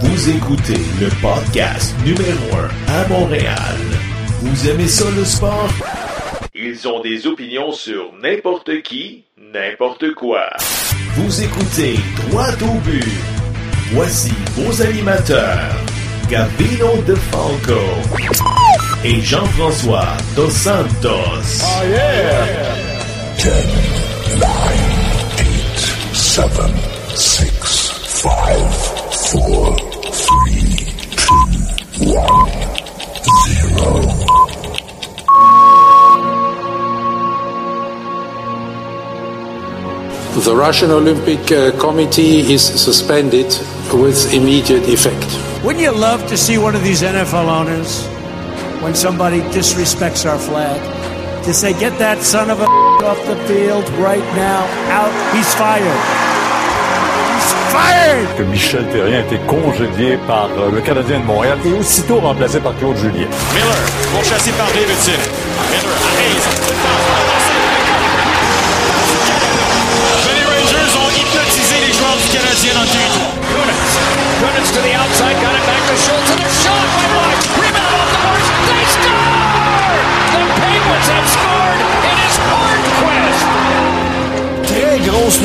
Vous écoutez le podcast numéro 1 à Montréal. Vous aimez ça le sport? Ils ont des opinions sur n'importe qui, n'importe quoi. Vous écoutez Droit au but. Voici vos animateurs, Gavino De Falco et Jean-François Dos Santos. Oh yeah! 10, 9, 8, 7, 6, 5, 4, 3, 2, 1, 0. The Russian Olympic uh, Committee is suspended with immediate effect. Wouldn't you love to see one of these NFL owners, when somebody disrespects our flag, to say, get that son of a off the field right now, out, he's fired. Que Michel Terrien a été congédié par euh, le Canadien de Montréal et aussitôt remplacé par Claude Julien. Miller, pourchassé par Davidson.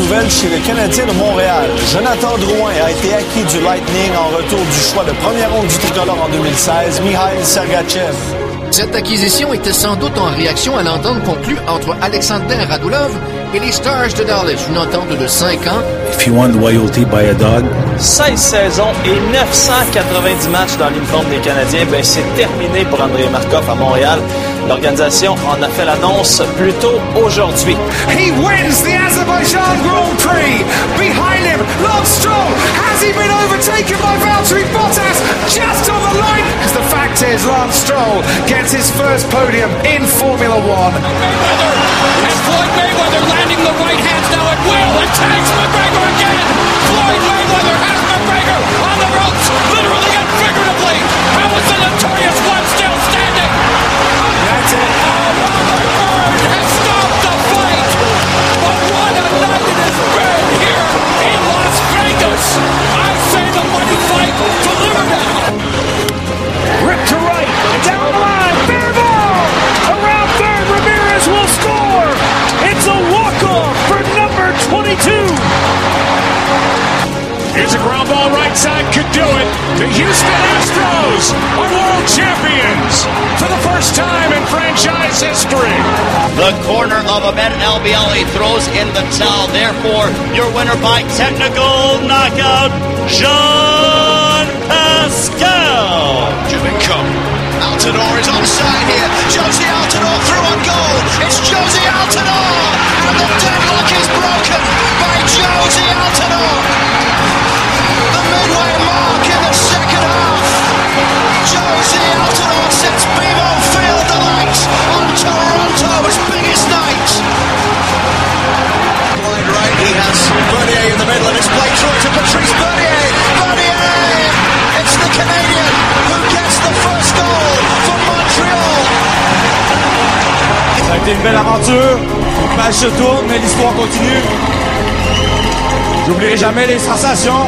Nouvelle chez le Canadien de Montréal. Jonathan Drouin a été acquis du Lightning en retour du choix de première ronde du tricolore en 2016, Mikhail Sergachev. Cette acquisition était sans doute en réaction à l'entente conclue entre Alexander Radulov et les Stars de Dallas, une entente de 5 ans. If you want loyalty by a dog. 16 saisons et 990 matchs dans l'uniforme des Canadiens, ben c'est terminé pour André Markov à Montréal. L'organisation en a fait l'annonce plus tôt aujourd'hui. He wins the Azerbaijan Grand Prix. Behind him, Lance Stroll. Has he been overtaken by Valtteri Bottas? Just on the line? Because the fact is, Lance Stroll gets his first podium in Formula One. Mayweather and Floyd Mayweather landing the right hands now at will and tags McGregor again. Floyd Mayweather has McGregor on the ropes, literally and figuratively. How is the notorious one still standing? That's it. Oh, Robert Byrd has stopped the fight. But what a night it has been here in Las Vegas. Here's a ground ball right side, could do it. The Houston Astros are world champions for the first time in franchise history. The corner of Ahmed Albiali throws in the towel. Therefore, your winner by technical knockout, Jean Pascal. Juminko. Altidore is onside here. Josie Altidore through on goal. It's Josie Altidore. And the deadlock is broken by Josie Altidore. Une belle aventure. Le match se tourne, mais l'histoire continue. J'oublierai jamais les sensations.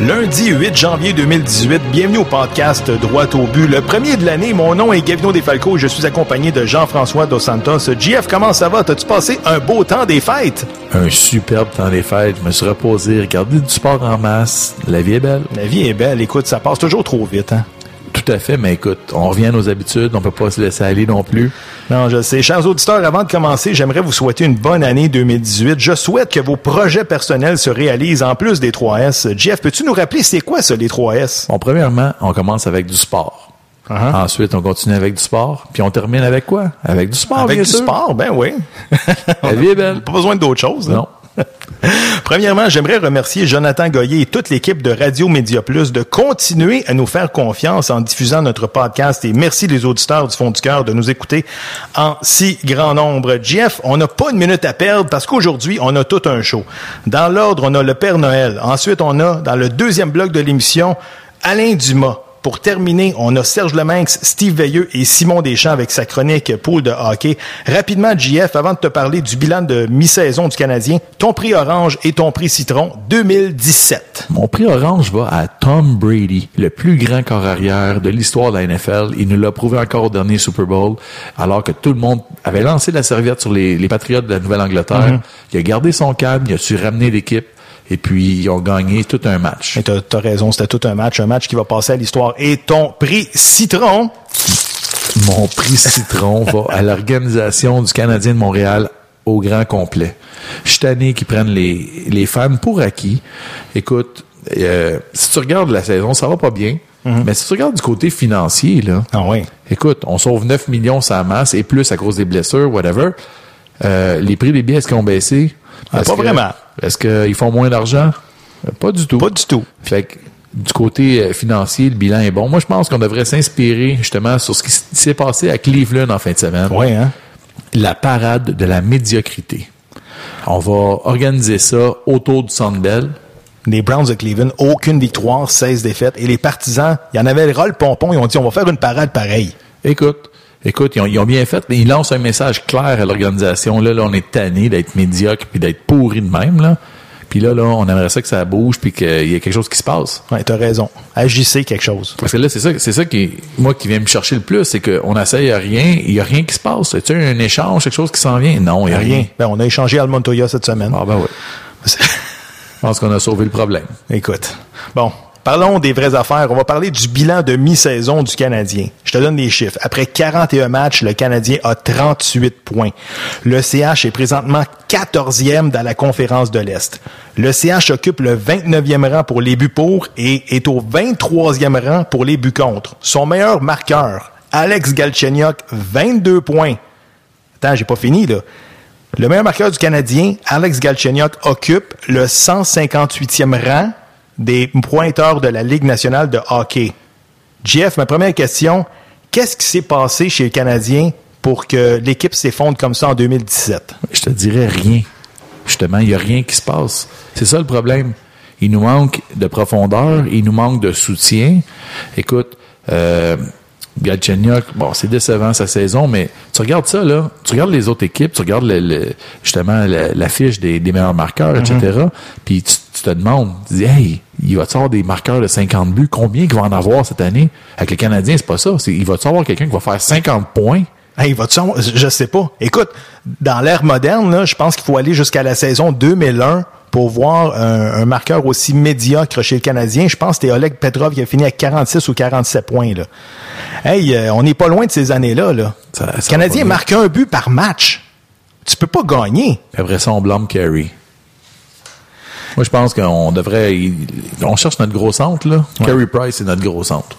Lundi 8 janvier 2018, bienvenue au podcast Droit au but, le premier de l'année. Mon nom est Gavino Desfalco et je suis accompagné de Jean-François Dos Santos. JF, comment ça va? T'as-tu passé un beau temps des fêtes? Un superbe temps des fêtes. Je me suis reposé, regardé du sport en masse. La vie est belle. La vie est belle. Écoute, ça passe toujours trop vite, hein? Tout à fait, mais écoute, on revient à nos habitudes, on peut pas se laisser aller non plus. Non, je sais. Chers auditeurs, avant de commencer, j'aimerais vous souhaiter une bonne année 2018. Je souhaite que vos projets personnels se réalisent en plus des 3S. Jeff, peux-tu nous rappeler c'est quoi ça, les 3S? Bon, premièrement, on commence avec du sport. Ensuite, on continue avec du sport. Puis on termine avec quoi? Avec du sport, Avec bien du sûr. sport, ben oui. La vie est belle. Pas besoin d'autre chose. hein? Non. Premièrement, j'aimerais remercier Jonathan Goyer et toute l'équipe de Radio Média Plus de continuer à nous faire confiance en diffusant notre podcast et merci les auditeurs du fond du cœur de nous écouter en si grand nombre. Jeff, on n'a pas une minute à perdre parce qu'aujourd'hui, on a tout un show. Dans l'ordre, on a le Père Noël. Ensuite, on a, dans le deuxième bloc de l'émission, Alain Dumas. Pour terminer, on a Serge Leminx, Steve Veilleux et Simon Deschamps avec sa chronique pool de hockey. Rapidement, JF, avant de te parler du bilan de mi-saison du Canadien, ton prix orange et ton prix citron 2017. Mon prix orange va à Tom Brady, le plus grand corps arrière de l'histoire de la NFL. Il nous l'a prouvé encore au dernier Super Bowl, alors que tout le monde avait lancé la serviette sur les, les Patriotes de la Nouvelle-Angleterre. Mhm. Il a gardé son calme, il a su ramener l'équipe, et puis ils ont gagné tout un match. Et t'as as raison, c'était tout un match, un match qui va passer à l'histoire. Et ton prix citron, Mon prix citron va à l'organisation du Canadien de Montréal au grand complet. Je suis tanné qu'ils prennent les, les fans pour acquis. Écoute, euh, si tu regardes la saison, ça va pas bien. Mais si tu regardes du côté financier, là, Mhm. ah oui. écoute, on sauve 9 millions sa masse et plus à cause des blessures, whatever. Euh, les prix des billets, est-ce qu'ils ont baissé? Ah, pas que- vraiment. Est-ce qu'ils font moins d'argent? Pas du tout. Pas du tout. Fait que, du côté euh, financier, le bilan est bon. Moi, je pense qu'on devrait s'inspirer justement sur ce qui s'est passé à Cleveland en fin de semaine. Oui, hein? La parade de la médiocrité. On va organiser ça autour du Centre Bell. Les Browns de Cleveland, aucune victoire, 16 défaites. Et les partisans, il y en avait le rôle pompon, ils ont dit on va faire une parade pareille. Écoute, écoute, ils ont, ils ont bien fait. Ils lancent un message clair à l'organisation. Là, là, on est tanné d'être médiocre puis d'être pourri de même. Là. Puis là, là, on aimerait ça que ça bouge puis qu'il y ait quelque chose qui se passe. Ouais, t'as raison. Agissez quelque chose. Parce que là, c'est ça, c'est ça qui, moi, qui vient me chercher le plus, c'est qu'on essaye rien, il y a rien qui se passe. Tu un échange, quelque chose qui s'en vient? Non, il y a rien. Ben, on a échangé Al Montoya cette semaine. Ah ben oui. Je pense qu'on a sauvé le problème. Écoute. Bon. Parlons des vraies affaires. On va parler du bilan de mi-saison du Canadien. Je te donne des chiffres. Après 41 matchs, le Canadien a 38 points. Le CH est présentement 14e dans la conférence de l'Est. Le CH occupe le 29e rang pour les buts pour et est au 23e rang pour les buts contre. Son meilleur marqueur, Alex Galchenyuk, 22 points. Attends, j'ai pas fini, là. Le meilleur marqueur du Canadien, Alex Galchenyuk, occupe le 158e rang des pointeurs de la Ligue nationale de hockey. Jeff, ma première question, qu'est-ce qui s'est passé chez le Canadien pour que l'équipe s'effondre comme ça en 2017? Je te dirais rien. Justement, il n'y a rien qui se passe. C'est ça le problème. Il nous manque de profondeur, il nous manque de soutien. Écoute, euh, Galchenyuk, bon, c'est décevant sa saison, mais tu regardes ça, là, tu regardes les autres équipes, tu regardes le, le- justement la, la fiche des, des meilleurs marqueurs, etc., puis tu, tu te demandes, tu dis, hey, il va-tu avoir des marqueurs de 50 buts? Combien il va en avoir cette année? Avec les Canadiens, c'est pas ça. Il va-tu avoir quelqu'un qui va faire 50 points? Hey, va-tu en- Je sais pas. Écoute, dans l'ère moderne, là, je pense qu'il faut aller jusqu'à la saison 2001 pour voir un, un marqueur aussi médiocre chez le Canadien. Je pense que c'était Oleg Petrov qui a fini à 46 ou 47 points. Là. Hey, euh, on n'est pas loin de ces années-là. Là. Le va Canadien marque un but par match. Tu peux pas gagner. Après ça, on blâme Carey. Moi, je pense qu'on devrait. on cherche notre gros centre, là. Carey Price, c'est notre gros centre.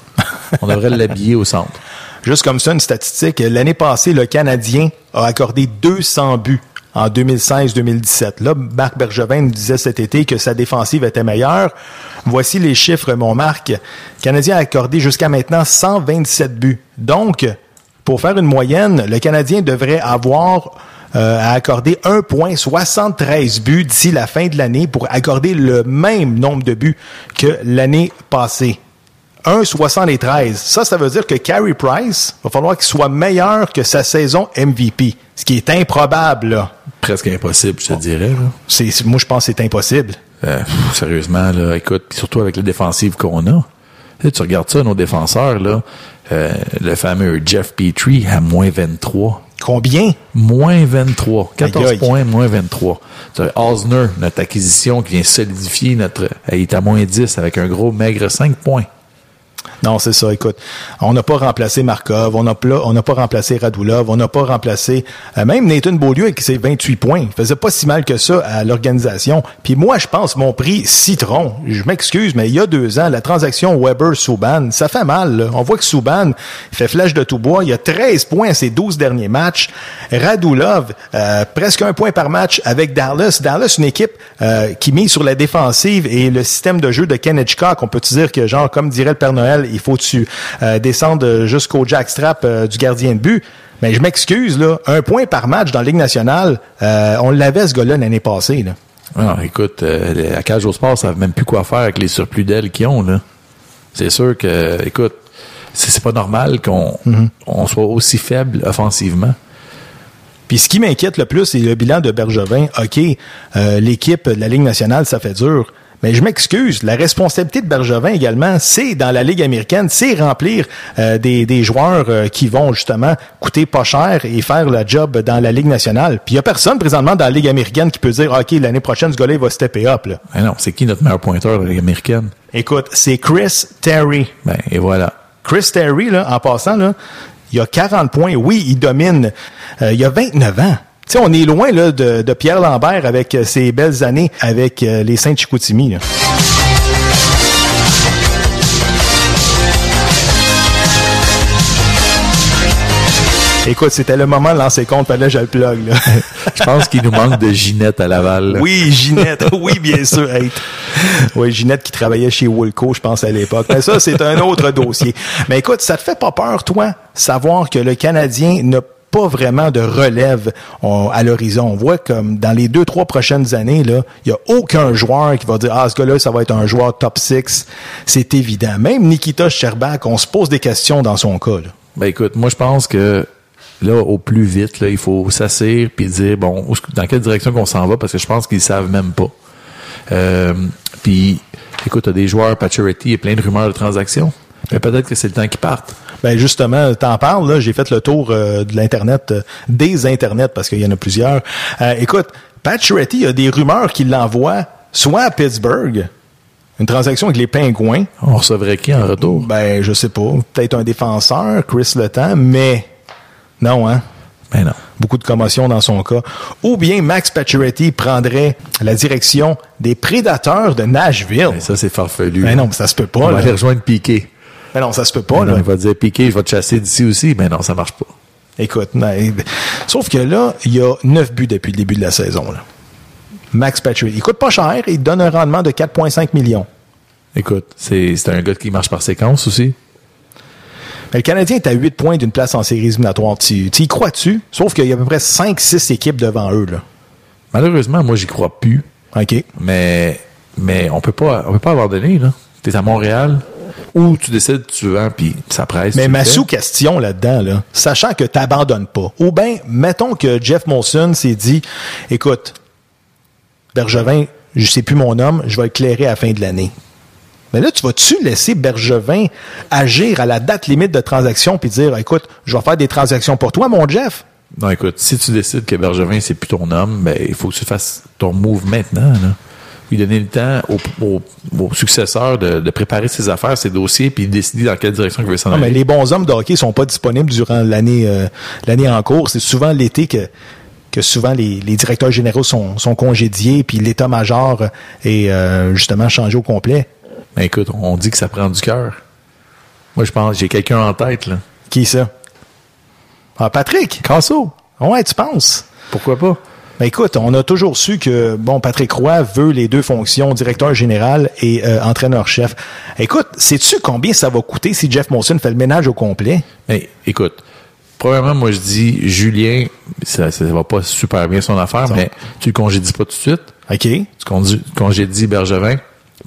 on devrait l'habiller au centre. Juste comme ça, une statistique. L'année passée, le Canadien a accordé 200 buts en 2016-2017. Là, Marc Bergevin nous disait cet été que sa défensive était meilleure. Voici les chiffres, mon Marc. Le Canadien a accordé jusqu'à maintenant 127 buts. Donc, pour faire une moyenne, le Canadien devrait avoir euh, à accorder 1,73 buts d'ici la fin de l'année pour accorder le même nombre de buts que l'année passée. 1,73. Ça, ça veut dire que Carey Price va falloir qu'il soit meilleur que sa saison MVP, ce qui est improbable. Là. Presque impossible, je te dirais. C'est, moi, je pense que c'est impossible. Euh, pff, sérieusement, là, écoute, surtout avec la défensive qu'on a. Là, tu regardes ça, nos défenseurs, là, euh, le fameux Jeff Petrie à moins 23. Combien? Moins 23. 14 Aïe, aïe. points, moins 23. Tu as Osner, notre acquisition qui vient solidifier notre... Il est à moins 10 avec un gros maigre 5 points. Non, c'est ça. Écoute, on n'a pas remplacé Markov, on n'a pas, on n'a pas remplacé Radulov, on n'a pas remplacé euh, même Nathan Beaulieu avec ses 28 points. Il faisait pas si mal que ça à l'organisation. Puis moi, je pense mon prix citron. Je m'excuse, mais il y a deux ans, la transaction Weber-Souban, ça fait mal. là. On voit que Souban fait flèche de tout bois. Il a 13 points à ses 12 derniers matchs. Radulov, euh, presque un point par match avec Dallas. Dallas, une équipe euh, qui mise sur la défensive et le système de jeu de Ken Hitchcock. On peut dire que, genre, comme dirait le Père Noël, il faut que tu euh, descendes jusqu'au jackstrap euh, du gardien de but. Mais je m'excuse, là, un point par match dans la Ligue nationale, euh, on l'avait ce gars-là l'année passée. Là. Non, écoute, euh, la cage au sport savent même plus quoi faire avec les surplus d'ailes qu'ils ont, là. C'est sûr que, écoute, c'est pas normal qu'on on soit aussi faible offensivement. Puis ce qui m'inquiète le plus, c'est le bilan de Bergevin. OK, euh, l'équipe de la Ligue nationale, ça fait dur. Mais je m'excuse, la responsabilité de Bergevin également, c'est dans la Ligue américaine, c'est remplir euh, des, des joueurs euh, qui vont justement coûter pas cher et faire le job dans la Ligue nationale. Puis il y a personne présentement dans la Ligue américaine qui peut dire OK, l'année prochaine ce gars-là il va stepper up là. Non, c'est qui notre meilleur pointeur de la Ligue américaine? Écoute, c'est Chris Terry. Ben, et voilà. Chris Terry, là, en passant, là, il a 40 points. Oui, il domine. Euh, il a 29 ans. Tu sais, on est loin là, de, de Pierre Lambert avec euh, ses belles années avec euh, les Saints-Chicoutimi. là. Écoute, c'était le moment de lancer compte, fallait que je le plug. Là. Je pense qu'il nous manque de Ginette à Laval. là. Oui, Ginette. Oui, bien sûr. Hey. Oui, Ginette qui travaillait chez Woolco, je pense, à l'époque. Mais ça, c'est un autre dossier. Mais écoute, ça te fait pas peur, toi, savoir que le Canadien n'a pas vraiment de relève à l'horizon. On voit comme dans les deux, trois prochaines années, il y a aucun joueur qui va dire, ah, ce gars-là, ça va être un joueur top 6. C'est évident. Même Nikita Sherbak, on se pose des questions dans son cas. Ben écoute, moi je pense que là, au plus vite, il faut s'asseoir puis dire bon, dans quelle direction qu'on s'en va, parce que je pense qu'ils savent même pas. Euh, puis, écoute, t'as des joueurs, Pacioretty, et plein de rumeurs de transactions. Mais peut-être que c'est le temps qu'ils partent. Ben justement, t'en parles, là, j'ai fait le tour euh, de l'Internet, euh, des Internets, parce qu'il y en a plusieurs. Euh, écoute, il y a des rumeurs qu'il l'envoie soit à Pittsburgh, une transaction avec les Pingouins. On recevrait qui en retour? Ben, je sais pas. Peut-être un défenseur, Chris Letang, mais non, hein? Ben non. Beaucoup de commotion dans son cas. Ou bien Max Pacioretty prendrait la direction des prédateurs de Nashville. Ben, ça, c'est farfelu. Ben non, ça se peut pas. On va aller rejoindre Piqué. Ben non, ça se peut pas. Là. non, il va dire Piqué, je vais te chasser d'ici aussi. Mais non, ça marche pas. Écoute, mais- sauf que là, il y a neuf buts depuis le début de la saison. Là. Max Pacioretty. Il coûte pas cher, il donne un rendement de 4,5 millions. Écoute, c'est un gars qui marche par séquence aussi. Mais le Canadien est à 8 points d'une place en séries éliminatoires. Tu, tu y crois-tu? Sauf qu'il y a à peu près 5-6 équipes devant eux. Là. Malheureusement, moi, j'y crois plus. OK. Mais, mais on peut pas, on peut pas abandonner, là. T'es à Montréal, ou tu décides, tu vends, puis ça presse. Mais ma sous-question là-dedans, là, sachant que tu n'abandonnes pas, ou bien, mettons que Jeff Molson s'est dit, écoute, Bergevin, je sais plus mon homme, je vais le clairer à la fin de l'année. Mais là, tu vas-tu laisser Bergevin agir à la date limite de transaction puis dire, écoute, je vais faire des transactions pour toi, mon Jeff? Non, écoute, si tu décides que Bergevin, c'est plus ton homme, ben, il faut que tu fasses ton move maintenant, là. Lui donner le temps au, au, au successeur de, de préparer ses affaires, ses dossiers, puis décider dans quelle direction il veut s'en Non, mais aller. les bons hommes de hockey sont pas disponibles durant l'année euh, l'année en cours. C'est souvent l'été que que souvent les, les directeurs généraux sont, sont congédiés, puis l'état-major est euh, justement changé au complet. Ben, écoute, on dit que ça prend du cœur. Moi, je pense, j'ai quelqu'un en tête, là. Qui ça? Ah, Patrick? Casso. Ouais, tu penses? Pourquoi pas? Ben écoute, on a toujours su que bon Patrick Roy veut les deux fonctions, directeur général et euh, entraîneur-chef. Écoute, sais-tu combien ça va coûter si Jeff Molson fait le ménage au complet? Mais écoute, premièrement, moi je dis Julien, ça, ça va pas super bien son affaire, mais tu le congédies pas tout de suite. OK. Tu congédies Bergevin,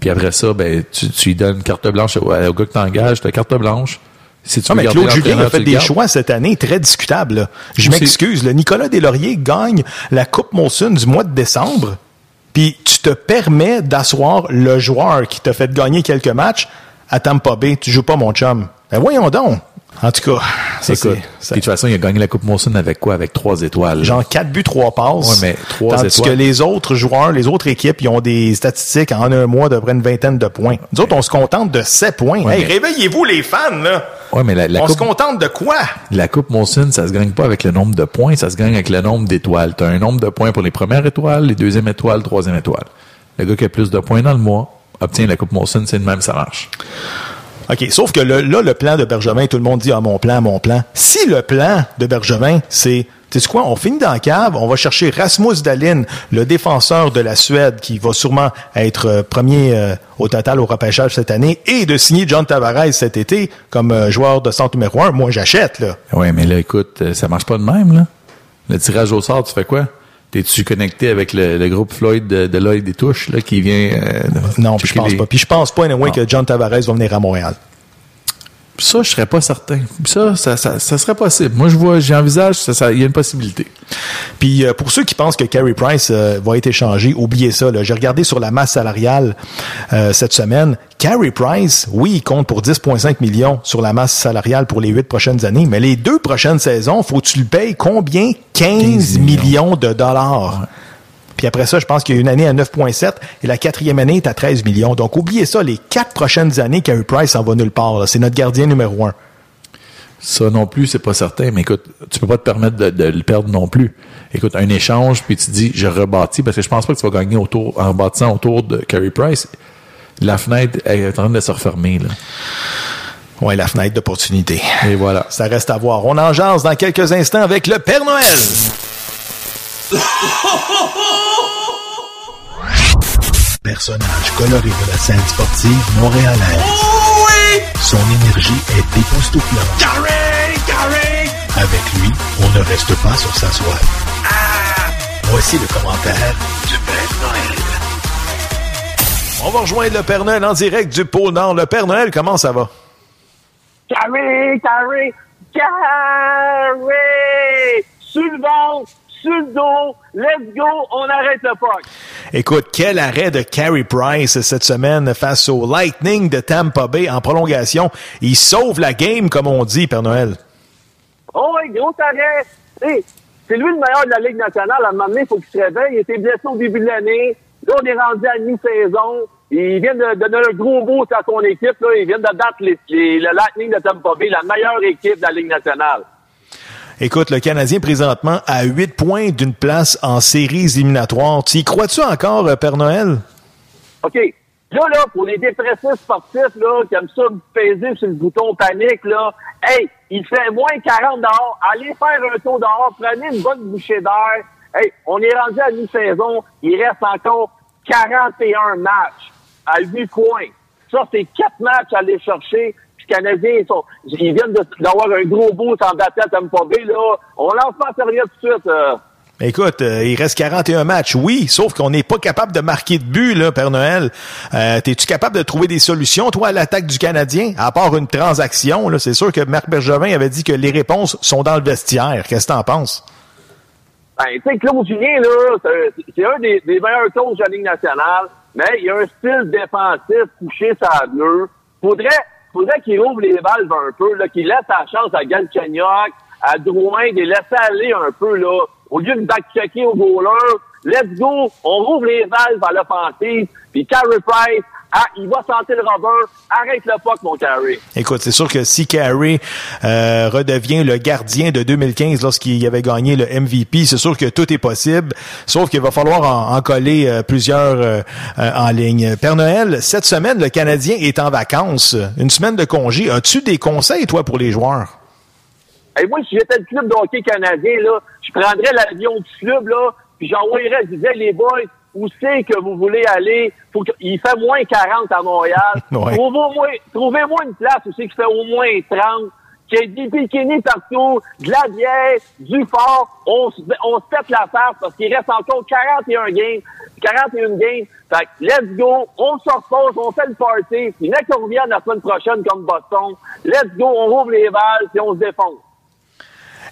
puis après ça, ben tu, tu lui donnes carte blanche au, au gars que t'engages, t'as carte blanche. Si tu Non, mais Claude Julien a fait des gardes. choix cette année très discutables. là. Je m'excuse. le Nicolas Deslauriers gagne la Coupe Molson du mois de décembre, puis tu te permets d'asseoir le joueur qui t'a fait gagner quelques matchs à Tampa Bay. Tu joues pas, mon chum. Ben voyons donc. En tout cas, ça, Écoute, c'est- de toute façon, il a gagné la Coupe Molson avec quoi? Avec trois étoiles. Genre 4 buts, 3 passes. Ouais, mais trois Tandis étoiles. que les autres joueurs, les autres équipes, ils ont des statistiques en un mois peu près une vingtaine de points. Nous autres, on se contente de 7 points. Ouais, hey, mais- réveillez-vous les fans, là! Ouais, mais la, la on coupe, se contente de quoi? la Coupe Molson, ça se gagne pas avec le nombre de points, ça se gagne avec le nombre d'étoiles. Tu as un nombre de points pour les premières étoiles, les deuxièmes étoiles, troisième étoile. Le gars qui a plus de points dans le mois obtient la Coupe Molson, c'est le même, ça marche. OK, sauf que le- là, le plan de Bergevin, tout le monde dit, ah, mon plan, mon plan. Si le plan de Bergevin, c'est, tu sais quoi, on finit dans la cave, on va chercher Rasmus Dahlin, le défenseur de la Suède, qui va sûrement être euh, premier euh, au total au repêchage cette année, et de signer John Tavares cet été comme euh, joueur de centre numéro un, moi, j'achète, là. Ouais, mais là, écoute, ça marche pas de même, là. Le tirage au sort, tu fais quoi? T'es-tu connecté avec le, le groupe Floyd de, de l'œil des touches, là, qui vient... euh, Non, je pense les- pas. Puis je pense pas, anyway, que John Tavares va venir à Montréal. Ça, je serais pas certain. Ça, ça, ça, ça serait possible. Moi, je vois, j'envisage, ça, ça, il y a une possibilité. Puis euh, pour ceux qui pensent que Carey Price euh, va être échangé, oubliez ça. là. J'ai regardé sur la masse salariale euh, cette semaine. Carey Price, oui, il compte pour 10,5 millions sur la masse salariale pour les huit prochaines années, mais les deux prochaines saisons, faut que tu le payes combien? 15, millions. de dollars. Puis après ça, je pense qu'il y a une année à 9,7 et la quatrième année est à 13 millions. Donc oubliez ça, les quatre prochaines années, Carey Price en va nulle part. C'est notre gardien numéro un. Ça non plus, c'est pas certain, mais écoute, tu peux pas te permettre de, de le perdre non plus. Écoute, un échange, puis tu dis, je rebâtis, parce que je pense pas que tu vas gagner autour, en bâtissant autour de Carey Price. La fenêtre est en train de se refermer, là. Ouais, la fenêtre d'opportunité. Et voilà. Ça reste à voir. On en jase dans quelques instants avec le Père Noël. Personnage coloré de la scène sportive montréalaise. Son énergie est époustouflante. Carré, carré. Avec lui, on ne reste pas sur sa soif. Voici le commentaire du Père Noël. On va rejoindre le Père Noël en direct du pôle Nord. Le Père Noël, comment ça va? Carré, carré, carré! Sur le dos, let's go, on arrête le puck. Écoute, quel arrêt de Carey Price cette semaine face au Lightning de Tampa Bay en prolongation. Il sauve la game, comme on dit, Père Noël. Oh, oui, gros arrêt. Hey, c'est lui le meilleur de la Ligue nationale. À un moment donné, il faut qu'il se réveille. Il était blessé au début de l'année. Là, on est rendu à mi-saison. Il vient de donner un gros boost à son équipe. Là. Il vient de battre les- les- le Lightning de Tampa Bay, la meilleure équipe de la Ligue nationale. Écoute, le Canadien présentement à 8 points d'une place en séries éliminatoires. Tu y crois-tu encore, euh, Père Noël? OK. Là, là, pour les dépressifs sportifs, là, qui aiment ça peser sur le bouton panique, là, hey, il fait moins 40 dehors. Allez faire un tour dehors, prenez une bonne bouchée d'air. Hey, on est rendu à mi-saison. Il reste encore 41 matchs à 8 points. Ça, c'est 4 matchs à aller chercher. Canadiens, ils, sont, ils viennent d'avoir un gros boost en battant Tampa Bay, là. On lance pas sérieux tout de suite. euh. Écoute, euh, il reste 41 matchs, oui, sauf qu'on n'est pas capable de marquer de but, là, Père Noël. Euh, T'es-tu capable de trouver des solutions, toi, à l'attaque du Canadien, à part une transaction? Là, c'est sûr que Marc Bergevin avait dit que les réponses sont dans le vestiaire. Qu'est-ce que t'en penses? Ben, tu sais, Claude Julien, là, c'est- un des, des meilleurs coachs de la Ligue nationale, mais il a un style défensif couché sa bleue. Faudrait, faudrait qu'il ouvre les valves un peu, là, qu'il laisse la chance à Galchenyuk, à Drouin, de les laisser aller un peu, là. Au lieu de back-checker au goaler, let's go, on rouvre les valves à l'offensive, puis Carey Price, ah, il va sentir le rubber, arrête le puck, mon Carey. Écoute, c'est sûr que si Carey euh, redevient le gardien de 2015 lorsqu'il avait gagné le MVP, c'est sûr que tout est possible, sauf qu'il va falloir en, en coller euh, plusieurs euh, euh, en ligne. Père Noël, cette semaine, le Canadien est en vacances, une semaine de congé. As-tu des conseils, toi, pour les joueurs? Et moi, si j'étais le club de hockey canadien, là, je prendrais l'avion du club, là, puis j'envoyerais, je disais, les boys, où c'est que vous voulez aller? Faut que- il fait moins 40 à Montréal. Ouais. Trouvez trouvez-moi une place où c'est qu'il fait au moins 30. Qu'il y ait des bikinis partout, de la bière, du fort. On se, on se pète la face parce qu'il reste encore 41 games, 41 games. Fait que, let's go, on se repose, on fait le party. Puis, dès qu'on revient la semaine prochaine comme Boston, let's go, on rouvre les balles, puis on se défonce.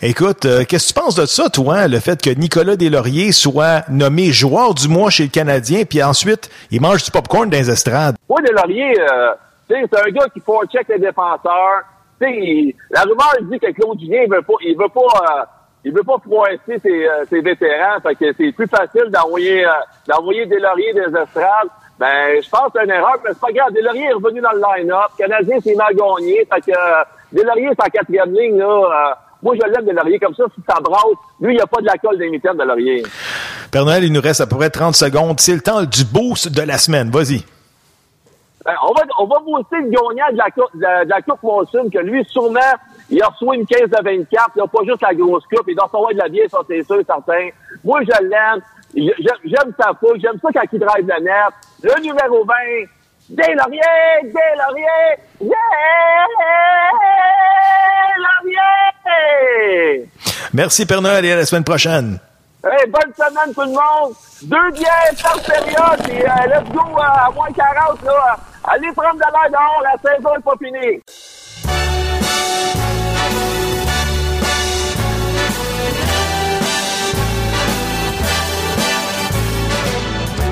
Écoute, euh, qu'est-ce que tu penses de ça, toi, le fait que Nicolas Deslauriers soit nommé joueur du mois chez le Canadien, puis ensuite, il mange du popcorn dans les estrades? Moi, Delaurier, euh, c'est un gars qui faut check les défenseurs. il- la rumeur dit que Claude Julien, il veut pas, il veut pas, euh, il veut pas froisser ses, euh, ses vétérans, fait que c'est plus facile d'envoyer, euh, d'envoyer des lauriers des estrades. Ben, je pense que c'est une erreur, mais c'est pas grave. Deslauriers est revenu dans le line-up. Canadien s'est mal gagné. Fait que euh, Deslauriers, c'est en quatrième ligne, là. Moi, je l'aime, Deslauriers, comme ça, si ça brasse. Lui, il n'y a pas de la colle des mitaines de Laurier. Père Noël, il nous reste à peu près 30 secondes. C'est le temps du boost de la semaine. Vas-y. Ben, on va, on va booster le gagnant de la, coupe- de, la- de la Coupe Monsoon, que lui, sûrement, il a reçu une caisse de 24, il n'a pas juste la grosse coupe, il doit recevoir de la bière, ça, c'est sûr, certain. Moi, je l'aime. J'ai- J'aime sa fougue, j'aime ça quand il drive la net. Le numéro 20, Des Laurier, Des Laurier, Des Laurier! Merci, Père Noël, et à la semaine prochaine. Hey, bonne semaine tout le monde! Deux bières par période, et euh, let's go euh, à moins 40, là. Allez prendre de l'air dehors, la saison n'est pas finie.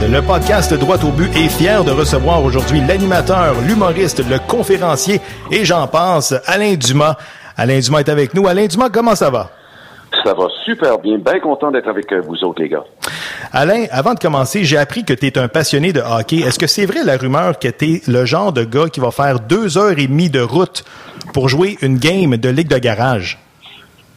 Le podcast Droit au but est fier de recevoir aujourd'hui l'animateur, l'humoriste, le conférencier et j'en passe, Alain Dumas. Alain Dumas est avec nous. Alain Dumas, comment ça va? Ça va super bien. Bien content d'être avec euh, vous autres, les gars. Alain, avant de commencer, j'ai appris que tu es un passionné de hockey. Est-ce que c'est vrai la rumeur que tu es le genre de gars qui va faire deux heures et demie de route pour jouer une game de ligue de garage?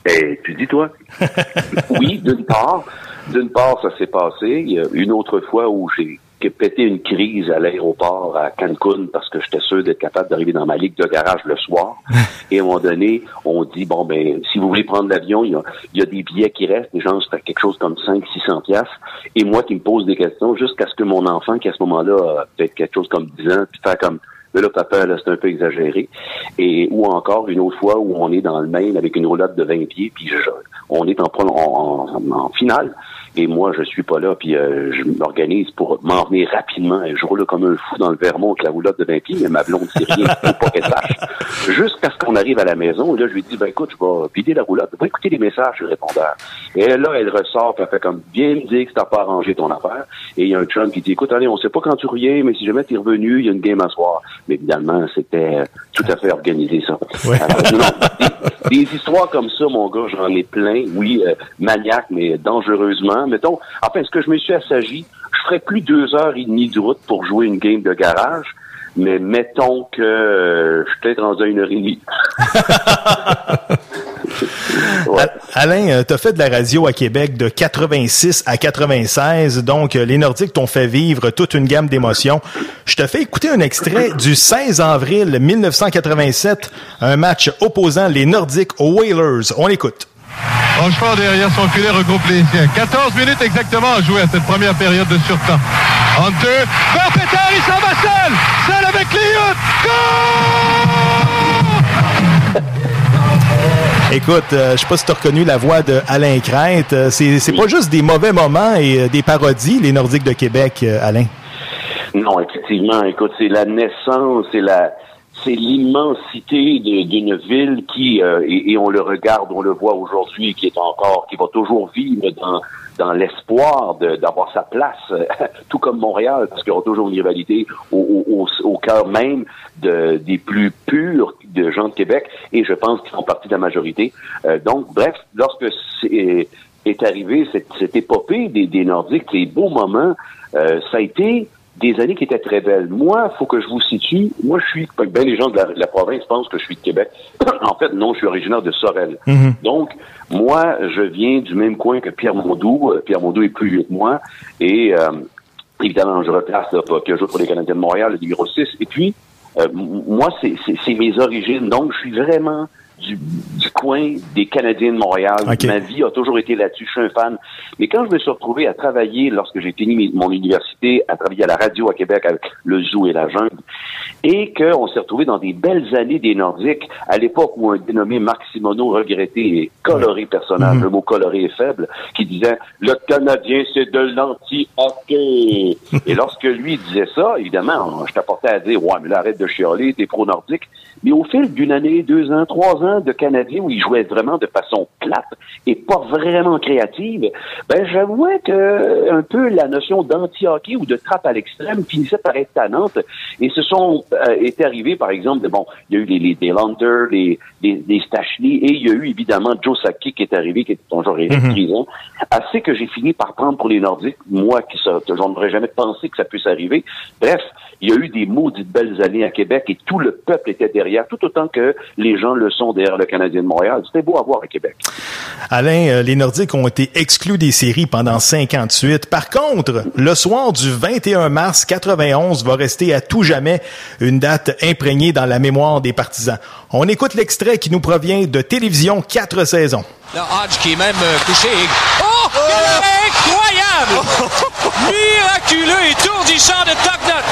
Et tu dis, toi? oui, d'une part. D'une part, ça s'est passé. Il y a une autre fois où j'ai pété une crise à l'aéroport à Cancun parce que j'étais sûr d'être capable d'arriver dans ma ligue de garage le soir. Et à un moment donné, on dit, bon, ben, si vous voulez prendre l'avion, il y a, il y a des billets qui restent. Les gens, c'est quelque chose comme 5 600 piastres. Et moi qui me pose des questions jusqu'à ce que mon enfant, qui à ce moment-là a peut-être quelque chose comme 10 ans, puis faire comme, mais là, papa, là, c'est un peu exagéré. Et, ou encore, une autre fois où on est dans le Maine avec une roulotte de 20 pieds, puis je- on est en, en, en- en finale. Et moi, je suis pas là, puis euh, je m'organise pour m'en venir rapidement. Et je roule comme un fou dans le Vermont avec la roulotte de 20 pieds, mais ma blonde sait rien, faut pas qu'elle sache. Jusqu'à ce qu'on arrive à la maison, et là, je lui dis, ben écoute, je vais vider la roulotte, va écouter les messages le répondeur. Et là, elle ressort, puis elle fait comme, bien me dire que t'as pas arrangé ton affaire. Et il y a un chum qui dit, écoute, allez, on sait pas quand tu reviens, mais si jamais t'es revenu, il y a une game à soir. Mais évidemment, c'était tout à fait organisé, ça. Alors, non, des, des histoires comme ça, mon gars, j'en ai plein. Oui, euh, maniaque, mais dangereusement. Mettons, enfin, ce que je me suis assagi, je ferais plus deux heures et demie de route pour jouer une game de garage. Mais mettons que euh, je suis peut-être rendu à une heure et demie. Al- Alain, tu as fait de la radio à Québec de 86 à 96, donc euh, les Nordiques t'ont fait vivre toute une gamme d'émotions. Je te fais écouter un extrait du 16 avril 1987, un match opposant les Nordiques aux Whalers. On l'écoute. Rochefort derrière son filet regroupe les siens. 14 minutes exactement à jouer à cette première période de surtemps. Hunter, vers Pétard, il s'en va seul! Seul avec Liout! Écoute, euh, je sais pas si tu as reconnu la voix de Alain Crête. Euh, C'est c'est pas juste des mauvais moments et euh, des parodies, les Nordiques de Québec, euh, Alain. Non, effectivement, écoute, c'est la naissance, c'est la c'est l'immensité d'une ville qui, euh, et, on le regarde, on le voit aujourd'hui, qui est encore, qui va toujours vivre dans dans l'espoir d'avoir sa place, tout comme Montréal, parce qu'il y aura toujours une rivalité au, au, au, cœur même de, des plus purs de gens de Québec, et je pense qu'ils font partie de la majorité. Euh, donc, bref, lorsque c'est est arrivé cette, cette épopée des, des Nordiques, ces beaux moments, euh, ça a été des années qui étaient très belles. Moi, faut que je vous situe. Moi, je suis, ben les gens de la, de la province pensent que je suis de Québec. en fait, non, je suis originaire de Sorel. Donc, moi, je viens du même coin que Pierre Mondou. Euh, Pierre Mondou est plus vieux que moi. Et euh, évidemment, je replace là, que je joue pour les Canadiens de Montréal, le numéro 6. Et puis, euh, moi, c'est mes origines. Donc, je suis vraiment du, du coin des Canadiens de Montréal. Ma vie a toujours été là-dessus. Je suis un fan. Mais quand je me suis retrouvé à travailler, lorsque j'ai fini mon université, à travailler à la radio à Québec avec le zoo et la jungle, et qu'on s'est retrouvé dans des belles années des Nordiques, à l'époque où un dénommé Marc Simoneau, regretté et coloré personnage, le mot coloré est faible, qui disait « Le Canadien, c'est de l'anti-hockey ». Et lorsque lui disait ça, évidemment, je t'apportais à dire « Ouais, mais là, arrête de chialer, t'es pro-nordique ». Mais au fil d'une année, deux ans, trois ans, de Canadiens où ils jouaient vraiment de façon plate et pas vraiment créative, ben j'avouais que un peu la notion d'anti-hockey ou de trappe à l'extrême finissait par être tannante. Et ce sont euh, été arrivés, par exemple, bon, il y a eu les, les, les les, les, les Stachny, et il y a eu évidemment Joe Sakic qui est arrivé, qui était ton genre électrisant. Assez que j'ai fini par prendre pour les Nordiques, moi qui ça, j'en aurais jamais pensé que ça puisse arriver. Bref, il y a eu des maudites belles années à Québec et tout le peuple était derrière, tout autant que les gens le sont le Canadien de Montréal. C'était beau à voir à Québec. Alain, euh, les Nordiques ont été exclus des séries pendant 58. Par contre, le soir du 21 mars 91 va rester à tout jamais une date imprégnée dans la mémoire des partisans. On écoute l'extrait qui nous provient de Télévision 4 saisons. Là, Hodge qui est même euh, couché. Oh! Arrêt incroyable! Miraculeux, étourdissant de Tucknut.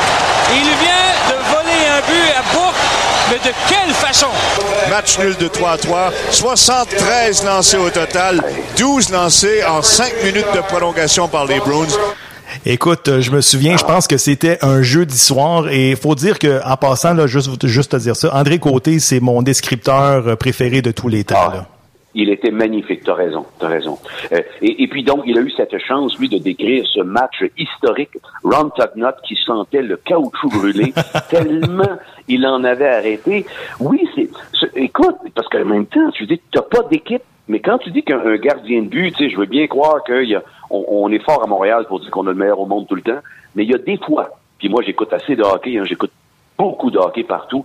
Il vient de voler un but à Bourque, mais de quelle façon? Match nul de 3 à 3. 73 lancés au total. 12 lancés en 5 minutes de prolongation par les Bruins. Écoute, euh, je me souviens, je pense que c'était un jeudi soir et faut dire que en passant là, juste juste te dire ça, André Côté, c'est mon descripteur euh, préféré de tous les temps. Là. Il était magnifique, t'as raison, t'as raison. Euh, et, et, puis donc, il a eu cette chance, lui, de décrire ce match historique. Ron Tugnut qui sentait le caoutchouc brûlé tellement il en avait arrêté. Oui, c'est, écoute, parce qu'en même temps, tu dis, t'as pas d'équipe, mais quand tu dis qu'un gardien de but, tu sais, je veux bien croire qu'on on est fort à Montréal pour dire qu'on a le meilleur au monde tout le temps, mais il y a des fois, puis moi j'écoute assez de hockey, hein, j'écoute beaucoup de hockey partout.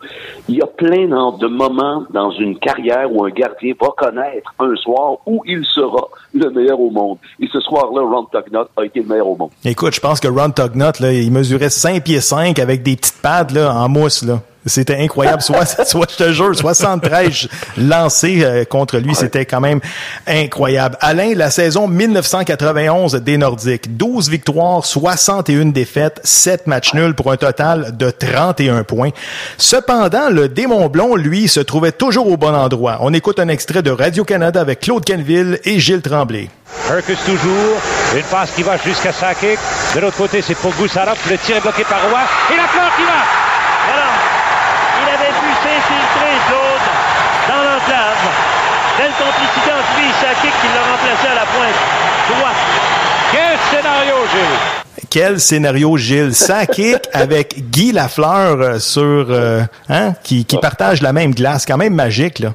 Il y a plein de moments dans une carrière où un gardien va connaître un soir où il sera le meilleur au monde. Et ce soir-là, Ron Tugnut a été le meilleur au monde. Écoute, je pense que Ron Tugnut, là, il mesurait 5 pieds 5 avec des petites pads là, en mousse. Là. C'était incroyable. Soit, soit, je te jure, 73 lancés euh, contre lui, c'était quand même incroyable. Alain, la saison 1991 des Nordiques, 12 victoires, 61 défaites, 7 matchs nuls pour un total de 31 points. Cependant, le démon blond, lui, se trouvait toujours au bon endroit. On écoute un extrait de Radio-Canada avec Claude Kenville et Gilles Tremblay. Hercus toujours, une passe qui va jusqu'à Sakic. De l'autre côté, c'est pour Goussarov. Le tir est bloqué par Roy. Et la fleur qui va! S'infiltrer Claude dans l'enclave. Belle complicité entre lui et Sakic qui l'a remplacé à la pointe. Droite. Quel scénario, Gilles! Quel scénario, Gilles? Sakic avec Guy Lafleur sur, euh, hein, qui, qui partage la même glace. Quand même magique, là.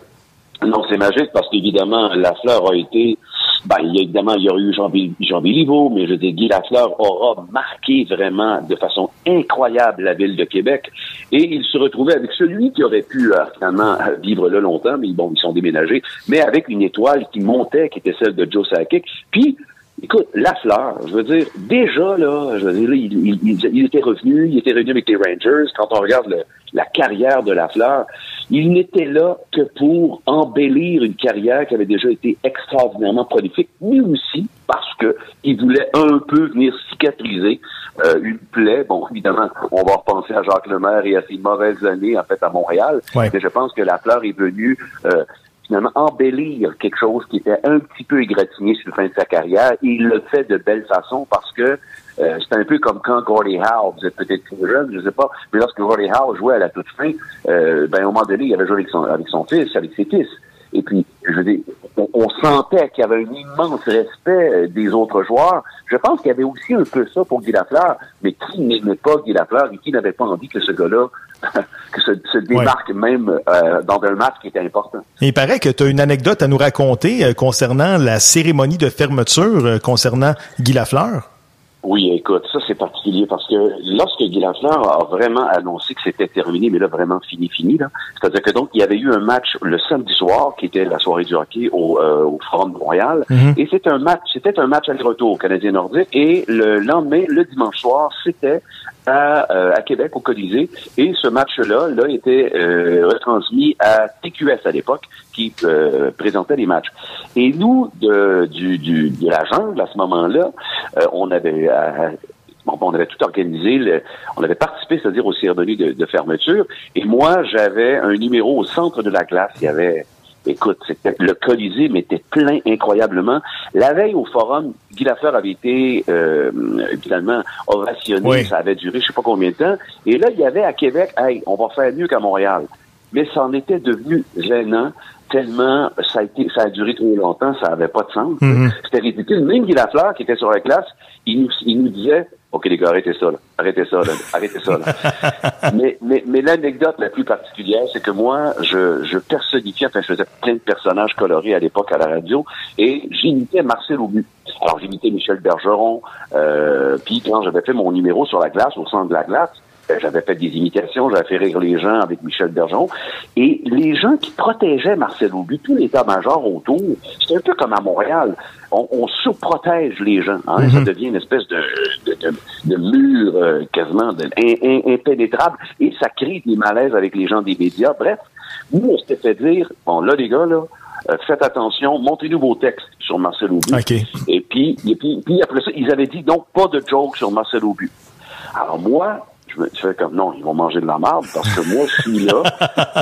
Non, c'est magique parce qu'évidemment, Lafleur a été ben, évidemment, il y aurait eu Jean, Jean Béliveau, mais je dis Guy Lafleur aura marqué vraiment de façon incroyable la ville de Québec. Et il se retrouvait avec celui qui aurait pu euh, finalement vivre là longtemps, mais bon, ils sont déménagés, mais avec une étoile qui montait, qui était celle de Joe Sakic. Puis, Écoute, Lafleur, je veux dire, déjà, là, je veux dire, il, il, il, était revenu, il était revenu avec les Rangers. Quand on regarde le, la carrière de Lafleur, il n'était là que pour embellir une carrière qui avait déjà été extraordinairement prolifique, mais aussi parce que il voulait un peu venir cicatriser euh, une plaie. Bon, évidemment, on va repenser à Jacques Lemaire et à ses mauvaises années, en fait, à Montréal. Ouais. Mais je pense que Lafleur est venu euh, finalement embellir quelque chose qui était un petit peu égratigné sur la fin de sa carrière. Et il le fait de belle façon parce que euh, c'est un peu comme quand Gordie Howe, vous êtes peut-être plus jeune, je sais pas, mais lorsque Gordie Howe jouait à la toute fin, euh, ben, un moment donné, il avait joué avec son, avec son fils, avec ses fils. Et puis, je veux dire, on, on sentait qu'il y avait un immense respect des autres joueurs. Je pense qu'il y avait aussi un peu ça pour Guy Lafleur, mais qui n'aimait pas Guy Lafleur et qui n'avait pas envie que ce gars-là que se, se démarque ouais. même euh, dans un match qui était important. Il paraît que tu as une anecdote à nous raconter euh, concernant la cérémonie de fermeture euh, concernant Guy Lafleur. Oui, écoute, ça c'est particulier parce que lorsque Guy Lafleur a vraiment annoncé que c'était terminé, mais là vraiment fini, fini, là, c'est-à-dire que donc il y avait eu un match le samedi soir qui était la soirée du hockey au, euh, au Forum de Montréal, -hmm. et c'était un match, c'était un match aller-retour au Canadien Nordique, et le lendemain, le dimanche soir, c'était à, euh, à, Québec, au Colisée. Et ce match-là là, était euh, retransmis à TQS à l'époque, qui euh, présentait les matchs. Et nous, de, la jungle, à ce moment-là, on avait... On avait tout organisé, on avait participé, c'est-à-dire aux cérémonies de, de fermeture. Et moi, j'avais un numéro au centre de la glace. Il y avait Écoute, le Colisée m'était plein incroyablement. La veille au forum, Guy Lafleur avait été euh, finalement ovationné. Oui. Ça avait duré je sais pas combien de temps. Et là, il y avait à Québec, hey, on va faire mieux qu'à Montréal. Mais ça en était devenu gênant tellement ça a été ça a duré trop longtemps, ça avait pas de sens. Mhm. C'était ridicule. Même Guy Lafleur, qui était sur la classe, il nous, il nous disait OK, les gars, arrêtez ça, là. Arrêtez ça, là. Arrêtez ça, là. mais mais, mais l'anecdote la plus particulière, c'est que moi, je, je personnifiais, enfin, je faisais plein de personnages colorés à l'époque à la radio, et j'imitais Marcel Aubu. Alors, j'imitais Michel Bergeron, euh, puis quand j'avais fait mon numéro sur la glace, au centre de la glace, j'avais fait des imitations, j'avais fait rire les gens avec Michel Bergeron. Et les gens qui protégeaient Marcel Aubu, tout l'état-major autour, c'est un peu comme à Montréal. On, on surprotège les gens. Hein? Ça devient une espèce de, de, de, de mur euh, quasiment de, in- in- impénétrable. Et ça crée des malaises avec les gens des médias. Bref, nous, on s'était fait dire, bon, là, les gars, là, euh, faites attention, montrez-nous vos textes sur Marcel Aubu. OK. Et puis, et puis, puis après ça, ils avaient dit donc pas de joke sur Marcel Aubu. Alors moi, je me fais comme non, ils vont manger de la marde parce que moi, je suis là.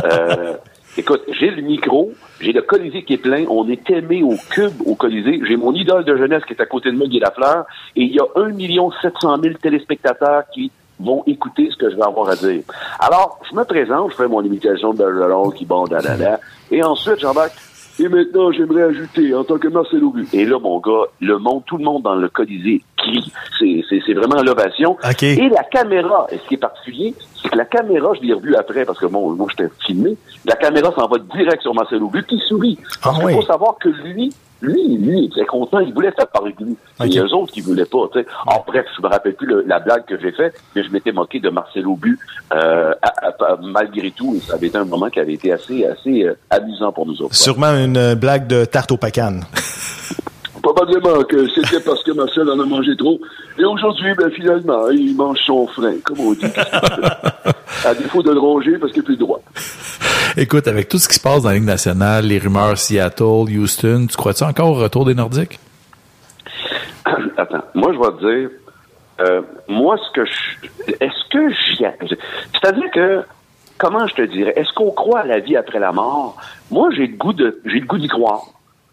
Euh, écoute, j'ai le micro, j'ai le Colisée qui est plein, on est aimé au cube au Colisée, j'ai mon idole de jeunesse qui est à côté de moi, Guy Lafleur, et il y a 1 700 000 téléspectateurs qui vont écouter ce que je vais avoir à dire. Alors, je me présente, je fais mon imitation de Bergeron qui bon, da, da, da, et ensuite, j'embarque et maintenant, j'aimerais ajouter, en tant que Marcel Aubu. Et là, mon gars, le monde, tout le monde dans le Colisée crie. C'est, c'est, c'est vraiment l'ovation. OK. Et la caméra, et ce qui est particulier, c'est que la caméra, je l'ai revue après, parce que bon, moi, j'étais filmé. La caméra s'en va direct sur Marcel Aubu, qui sourit. Parce Ah qu'il oui. faut savoir que lui, lui, lui, il était content, il voulait faire parler de lui. OK. Et eux autres qui voulaient pas, tu sais. Alors, bref, je me rappelle plus le- la blague que j'ai faite, mais je m'étais moqué de Marcel Aubu, euh, à- à- à- malgré tout, et ça avait été un moment qui avait été assez, assez euh, amusant pour nous autres. Sûrement une euh, blague de tarte au pacane. Probablement que c'était parce que Marcel en a mangé trop. Et aujourd'hui, ben, finalement, il mange son frein, comme on dit. à défaut de le ronger parce qu'il n'a plus droit. Écoute, avec tout ce qui se passe dans la Ligue nationale, les rumeurs Seattle, Houston, tu crois-tu encore au retour des Nordiques? Attends, moi, je vais te dire, euh, moi, ce que je... Est-ce que j'y... C'est-à-dire que, comment je te dirais, est-ce qu'on croit à la vie après la mort? Moi, j'ai le goût de... J'ai le goût d'y croire,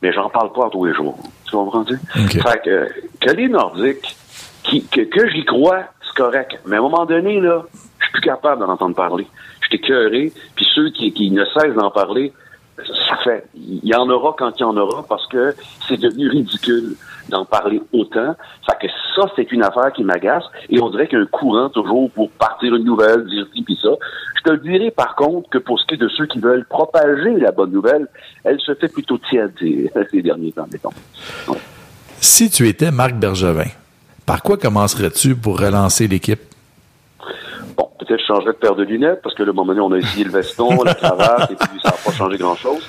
mais j'en parle pas tous les jours. Tu comprends-tu? Fait que, que les Nordiques, qui, que, que j'y crois, c'est correct. Mais à un moment donné, là, je suis plus capable d'en entendre parler. Je suis écœuré, puis ceux qui, qui ne cessent d'en parler, ça fait. Il y en aura quand il y en aura parce que c'est devenu ridicule d'en parler autant. Fait que ça, c'est une affaire qui m'agace. Et on dirait qu'il y a un courant toujours pour partir une nouvelle, dire ci puis ça. Je te le dirai par contre que pour ce qui est de ceux qui veulent propager la bonne nouvelle, elle se fait plutôt tiède ces, ces derniers temps, mettons. Si tu étais Marc Bergevin, par quoi commencerais-tu pour relancer l'équipe? Bon, peut-être je changerais de paire de lunettes parce que le moment donné, on a essayé le veston, la cravate, et puis ça n'a pas changé grand-chose.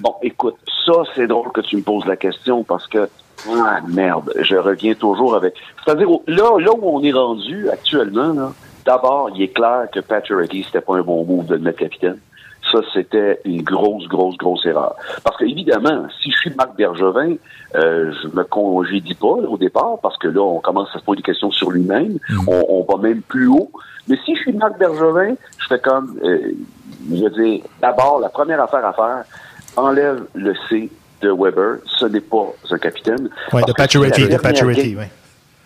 Bon, écoute, ça, c'est drôle que tu me poses la question parce que, ah, merde, je reviens toujours avec... C'est-à-dire, là, là où on est rendu actuellement, là, d'abord, il est clair que Pacioretty, c'était pas un bon move de le mettre capitaine. Ça, c'était une grosse, grosse, grosse erreur. Parce que, évidemment, si je suis Marc Bergevin, euh, je me congédie pas là, au départ, parce que là, on commence à se poser des questions sur lui-même. On, on va même plus haut. Mais si je suis Marc Bergevin, je fais comme, euh, je veux dire, d'abord, la première affaire à faire, enlève le C de Weber. Ce n'est pas un capitaine. Ouais, de si Pacioretty, de game- ouais.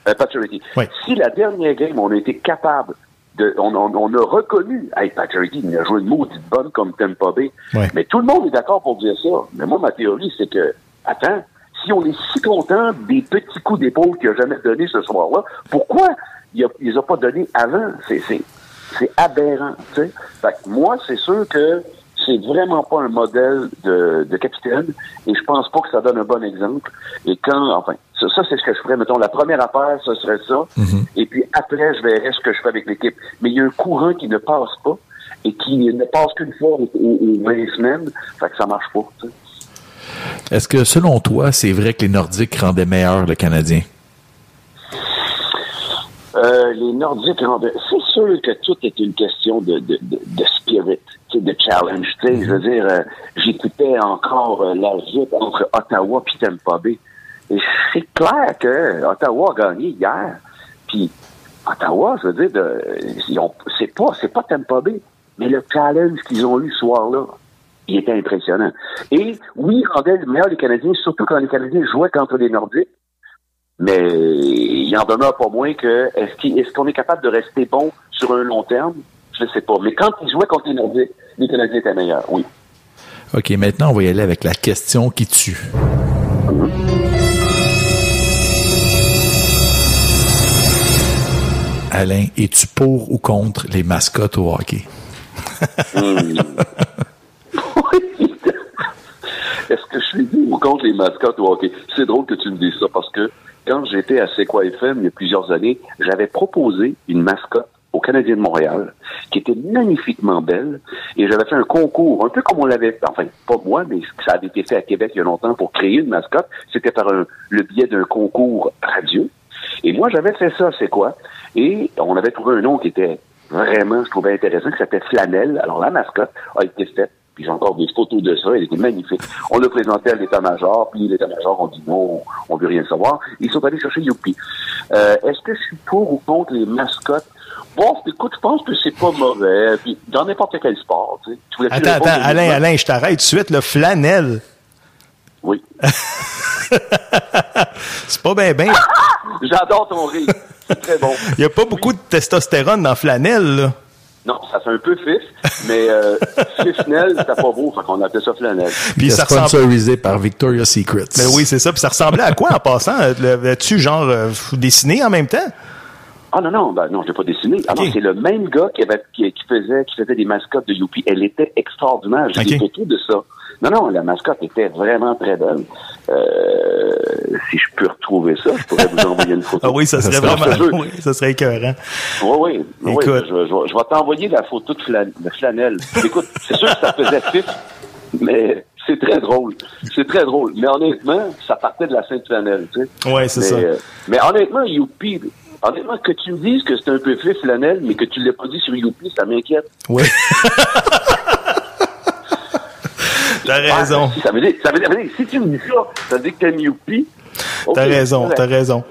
euh, Pacioretty. Ouais. Si la dernière game, on a été capable de, on, on, on a reconnu, hey, Pacioretty, il a joué une maudite bonne comme Tampa Bay. Ouais. Mais tout le monde est d'accord pour dire ça. Mais moi, ma théorie, c'est que, attends, si on est si content des petits coups d'épaule qu'il a jamais donné ce soir-là, pourquoi il, il les a pas donnés avant? C'est, aberrant, tu sais. Fait que moi, c'est sûr que c'est vraiment pas un modèle de, de capitaine et je pense pas que ça donne un bon exemple. Et quand, enfin, ça, ça, c'est ce que je ferais. Mettons, la première affaire, ce serait ça. Et puis après, je verrais ce que je fais avec l'équipe. Mais il y a un courant qui ne passe pas et qui ne passe qu'une fois aux, aux, aux 20 semaines. Fait que ça marche pas. Est-ce que, selon toi, c'est vrai que les Nordiques rendaient meilleur le Canadien? Euh, les Nordiques rendaient- C'est sûr que tout est une question de, de, de, de spirit, de challenge. Je veux dire, euh, j'écoutais encore euh, la lutte entre Ottawa et Tampa Bay. Et c'est clair que Ottawa a gagné hier. Puis Ottawa, je veux dire, c'est pas c'est pas Tampa Bay, mais le challenge qu'ils ont eu ce soir-là, il était impressionnant. Et oui, ils rendaient le meilleur des Canadiens, surtout quand les Canadiens jouaient contre les Nordiques. Mais il en demeure pas moins que est-ce qu'on est capable de rester bon sur un long terme? Je ne sais pas. Mais quand ils jouaient contre les Nordiques, les Canadiens étaient meilleurs, oui. OK, maintenant, on va y aller avec la question qui tue. Alain, es-tu pour ou contre les mascottes au hockey? Hmm. Est-ce que je suis pour ou contre les mascottes au hockey? C'est drôle que tu me dises ça parce que quand j'étais à C'est quoi FM il y a plusieurs années, j'avais proposé une mascotte au Canadien de Montréal qui était magnifiquement belle et j'avais fait un concours, un peu comme on l'avait, enfin pas moi, mais ça avait été fait à Québec il y a longtemps pour créer une mascotte. C'était par un- le biais d'un concours radio. Et moi, j'avais fait ça, c'est quoi? Et on avait trouvé un nom qui était vraiment, je trouvais intéressant, qui s'appelait Flanelle. Alors, la mascotte a été faite, puis j'ai encore des photos de ça, elle était magnifique. On l'a présenté à l'état-major, puis l'état-major, on dit non, on veut rien savoir. Ils sont allés chercher Youpi. Euh, Est-ce que je suis pour ou contre les mascottes? Bon, écoute, je pense que c'est pas mauvais. Puis, dans n'importe quel sport, tu sais. Tu Attends, attends, Alain? Alain, je t'arrête tout de suite. Le flanelle. Oui. c'est pas bien, bien. J'adore ton rire. C'est très bon. Il n'y a pas beaucoup de testostérone dans flanelle, là. Non, ça fait un peu fif, mais euh, fifnel, c'était pas beau, fait qu'on appelait ça flanelle. Puis ça ressemble- sponsorisé par Victoria's Secret. Mais oui, c'est ça. Puis ça ressemblait à quoi en passant? L'as-tu genre euh, dessiné en même temps? Ah non, non, ben non, je l'ai pas dessiné. Ah non, c'est le même gars qui, avait, qui, qui faisait qui faisait des mascottes de Youpi. Elle était extraordinaire. J'ai des photos de ça. Non, non, la mascotte était vraiment très belle. Euh, si je peux retrouver ça, je pourrais vous envoyer une photo. Ah oui, ça serait vraiment. Oui, ça serait écœurant. Oui, oui. oui, Écoute. je, je- je vais t'envoyer la photo de, flan- de flanelle. Écoute, c'est sûr que ça faisait fif, mais c'est très drôle. C'est très drôle. Mais honnêtement, ça partait de la Sainte Flanelle, tu sais. Ouais, c'est ça. euh, mais honnêtement, Youpi, honnêtement, que tu me dises que c'est un peu fif flanelle, mais que tu l'aies pas dit sur Youpi, ça m'inquiète. Oui. T'as raison. Ah, ça veut dire, ça veut dire, ça veut dire, si tu me dis ça, ça veut dire que t'aimes Youpi. T'as raison, t'as raison.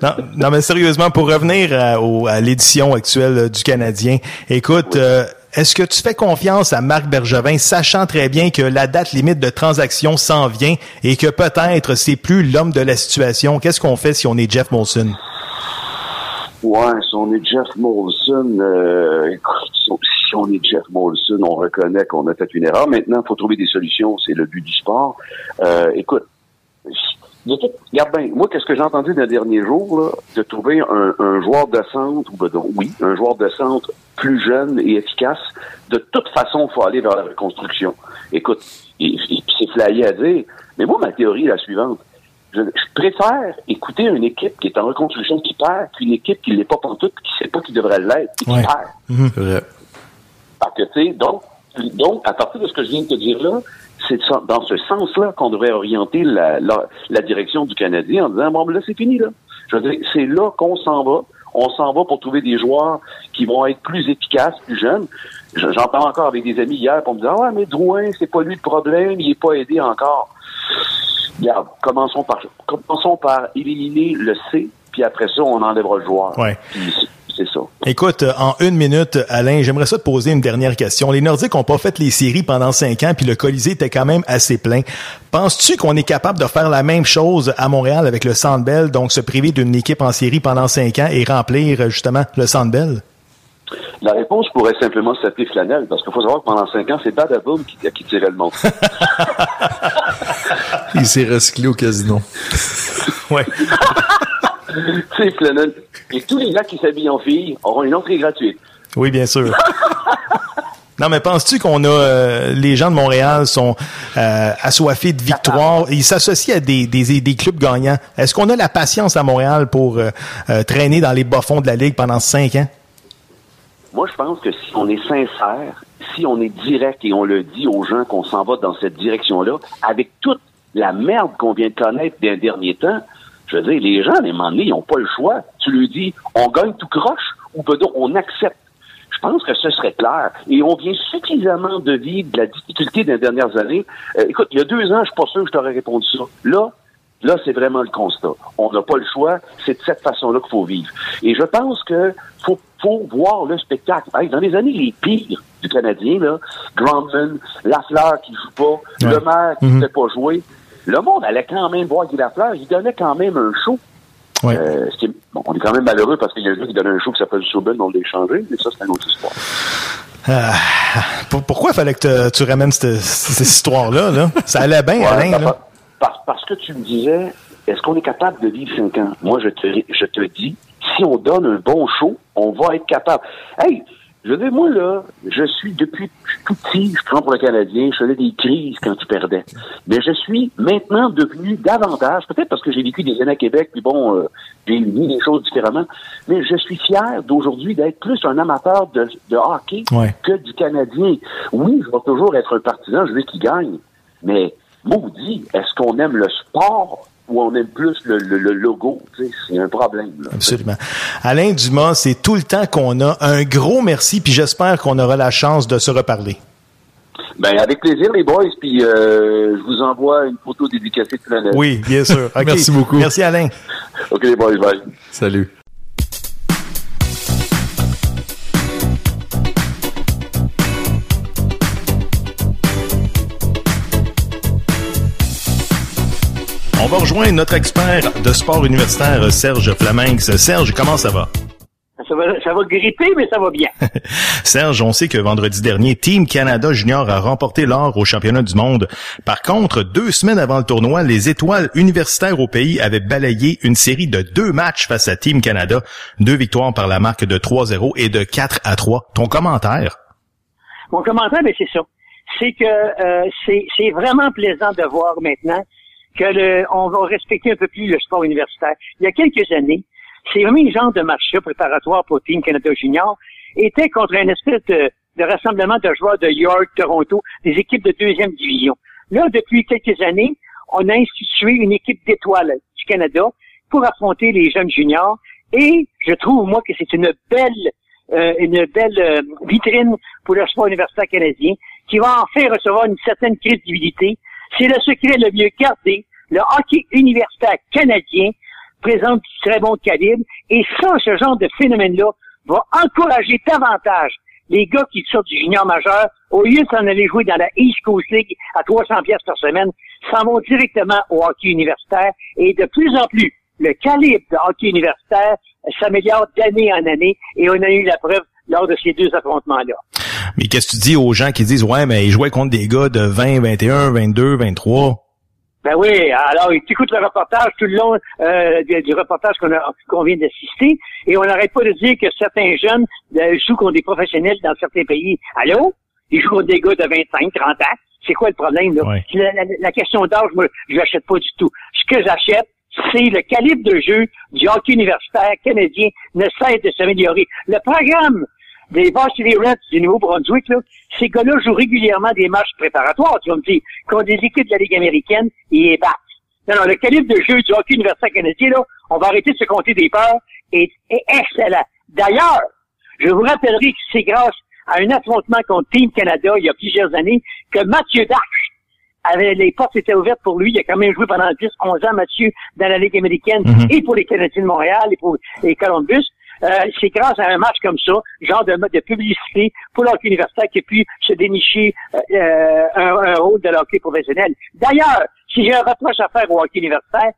Non, non, mais sérieusement, pour revenir à, au- à l'édition actuelle euh, du Canadien, écoute, euh, est-ce que tu fais confiance à Marc Bergevin, sachant très bien que la date limite de transaction s'en vient et que peut-être c'est plus l'homme de la situation? Qu'est-ce qu'on fait si on est Jeff Molson? Ouais, si on est Jeff Molson, euh, si on- est Jeff Molson, on reconnaît qu'on a fait une erreur. Maintenant, il faut trouver des solutions. C'est le but du sport. Euh, écoute, regarde bien, moi, qu'est-ce que j'ai entendu dans les derniers jours, là, de trouver un, un joueur de centre, ou ben, oui, un joueur de centre plus jeune et efficace, de toute façon, il faut aller vers la reconstruction. Écoute, c'est flyé à dire, mais moi, ma théorie est la suivante. Je, je préfère écouter une équipe qui est en reconstruction qui perd qu'une équipe qui l'est pas pantoute qui sait pas qui devrait l'être et qui Ouais. perd. Vrai. Parce que, tu sais, donc, donc, à partir de ce que je viens de te dire là, c'est dans ce sens-là qu'on devrait orienter la, la, la direction du Canadien en disant, bon, ben là, c'est fini, là. Je veux dire, c'est là qu'on s'en va. On s'en va pour trouver des joueurs qui vont être plus efficaces, plus jeunes. Je- J'entends encore avec des amis hier pour me dire, ah ouais, mais Drouin, c'est pas lui le problème, il est pas aidé encore. Regarde, commençons par, commençons par éliminer le C, puis après ça, on enlèvera le joueur. Ouais. Puis ça. Écoute, euh, en une minute, Alain, j'aimerais ça te poser une dernière question. Les Nordiques n'ont pas fait les séries pendant cinq ans, puis le Colisée était quand même assez plein. Penses-tu qu'on est capable de faire la même chose à Montréal avec le Centre Bell, donc se priver d'une équipe en série pendant cinq ans et remplir euh, justement le Centre Bell? La réponse pourrait simplement s'appeler flanelle, parce qu'il faut savoir que pendant cinq ans, c'est Badaboom qui, qui tirait le monde. Il s'est recyclé au casino. ouais. c'est flanelle. Et tous les gars qui s'habillent en filles auront une entrée gratuite. Oui, bien sûr. Non, mais penses-tu qu'on a euh, les gens de Montréal sont euh, assoiffés de victoire, ils s'associent à des, des, des clubs gagnants. Est-ce qu'on a la patience à Montréal pour euh, euh, traîner dans les bas-fonds de la ligue pendant cinq ans? Moi, je pense que si on est sincère, si on est direct et on le dit aux gens qu'on s'en va dans cette direction-là, avec toute la merde qu'on vient de connaître des derniers temps, je veux dire, les gens, à un moment donné, ils n'ont pas le choix. Tu lui dis, on gagne tout croche ou ben donc, on accepte. Je pense que ce serait clair. Et on vient suffisamment de vivre de la difficulté des dernières années. Euh, écoute, il y a deux ans, je suis pas sûr que je t'aurais répondu ça. Là, Là, c'est vraiment le constat. On n'a pas le choix. C'est de cette façon-là qu'il faut vivre. Et je pense que faut, voir le spectacle. Dans les années les pires du Canadien, là, Grandman, Lafleur qui joue pas, Ouais. Le Maire qui ne Mhm. fait pas jouer, le monde allait quand même voir Guy Lafleur. Il donnait quand même un show. Ouais. Euh, ce qui est- bon, on est quand même malheureux parce qu'il y a un gars qui donnait un show qui s'appelle Souben, on l'a échangé, mais ça, c'est un autre histoire. Ah, pour- pourquoi fallait que te- tu ramènes cette, cette histoire-là? Là? Ça allait bien, Ouais, Alain. Là. parce que tu me disais, est-ce qu'on est capable de vivre cinq ans? Moi, je te, je te dis, si on donne un bon show, on va être capable. Hey, je veux dire, moi, là, je suis depuis tout petit, je prends pour le Canadien, je faisais des crises quand tu perdais. Mais je suis maintenant devenu davantage, peut-être parce que j'ai vécu des années à Québec, puis bon, euh, j'ai vu des choses différemment, mais je suis fier d'aujourd'hui d'être plus un amateur de, de hockey Ouais. que du Canadien. Oui, je vais toujours être un partisan, je veux qu'il gagne, mais maudit, est-ce qu'on aime le sport? Ou on aime plus le, le- le logo? C'est un problème. là. Absolument. Alain Dumas, c'est tout le temps qu'on a. Un gros merci, puis j'espère qu'on aura la chance de se reparler. Ben, avec plaisir, les boys, puis euh, je vous envoie une photo dédicacée de planète. Oui, bien sûr. Merci beaucoup. Merci, Alain. OK, les boys, bye. Salut. Va rejoindre notre expert de sport universitaire, Serge Flaminx. Serge, comment ça va? Ça va, ça va gripper, mais ça va bien. Serge, on sait que vendredi dernier, Team Canada Junior a remporté l'or au championnat du monde. Par contre, deux semaines avant le tournoi, les étoiles universitaires au pays avaient balayé une série de deux matchs face à Team Canada. Deux victoires par la marque de 3-0 et de 4 à 3. Ton commentaire? Mon commentaire, ben, c'est ça. C'est que euh, c'est c'est vraiment plaisant de voir maintenant que le, on va respecter un peu plus le sport universitaire. Il y a quelques années, ces mêmes genre de match-là préparatoire pour Team Canada Junior étaient contre un espèce de, de rassemblement de joueurs de York, Toronto, des équipes de deuxième division. Là, depuis quelques années, on a institué une équipe d'étoiles du Canada pour affronter les jeunes juniors. Et je trouve, moi, que c'est une belle euh, une belle euh, vitrine pour le sport universitaire canadien qui va enfin recevoir une certaine crédibilité. C'est le secret le mieux gardé. Le hockey universitaire canadien présente du très bon calibre et ça, ce genre de phénomène-là va encourager davantage les gars qui sortent du junior majeur, au lieu de s'en aller jouer dans la East Coast League à 300 pièces par semaine, s'en vont directement au hockey universitaire et de plus en plus, le calibre de hockey universitaire s'améliore d'année en année et on a eu la preuve lors de ces deux affrontements-là. Mais qu'est-ce que tu dis aux gens qui disent, ouais, mais ils jouaient contre des gars de 20, 21, 22, 23? Ben oui, alors tu écoutes le reportage tout le long euh, du, du reportage qu'on a- qu'on vient d'assister et on n'arrête pas de dire que certains jeunes euh, jouent contre des professionnels dans certains pays. Allô? Ils jouent contre des gars de 25, 30 ans. C'est quoi le problème, là? Ouais. La, la- la question d'âge, moi, je l'achète pas du tout. Ce que j'achète, c'est le calibre de jeu du hockey universitaire canadien ne cesse de s'améliorer. Le programme des Varsity Reds du Nouveau-Brunswick, là, ces gars-là jouent régulièrement des matchs préparatoires, tu vas me dire, contre des équipes de la Ligue américaine, et les battent. Non, non, le calibre de jeu du hockey universitaire canadien, là, on va arrêter de se compter des peurs, est, est excellent. D'ailleurs, je vous rappellerai que c'est grâce à un affrontement contre Team Canada il y a plusieurs années que Mathieu Darche avait, les portes étaient ouvertes pour lui. Il a quand même joué pendant 10, 11 ans, Mathieu, dans la Ligue américaine Mhm. et pour les Canadiens de Montréal et pour les Columbus. Euh, c'est grâce à un match comme ça, genre de, de publicité pour l'hockey universitaire qui a pu se dénicher euh, un, un rôle de l'hockey professionnel. D'ailleurs, si j'ai un reproche à faire au hockey universitaire,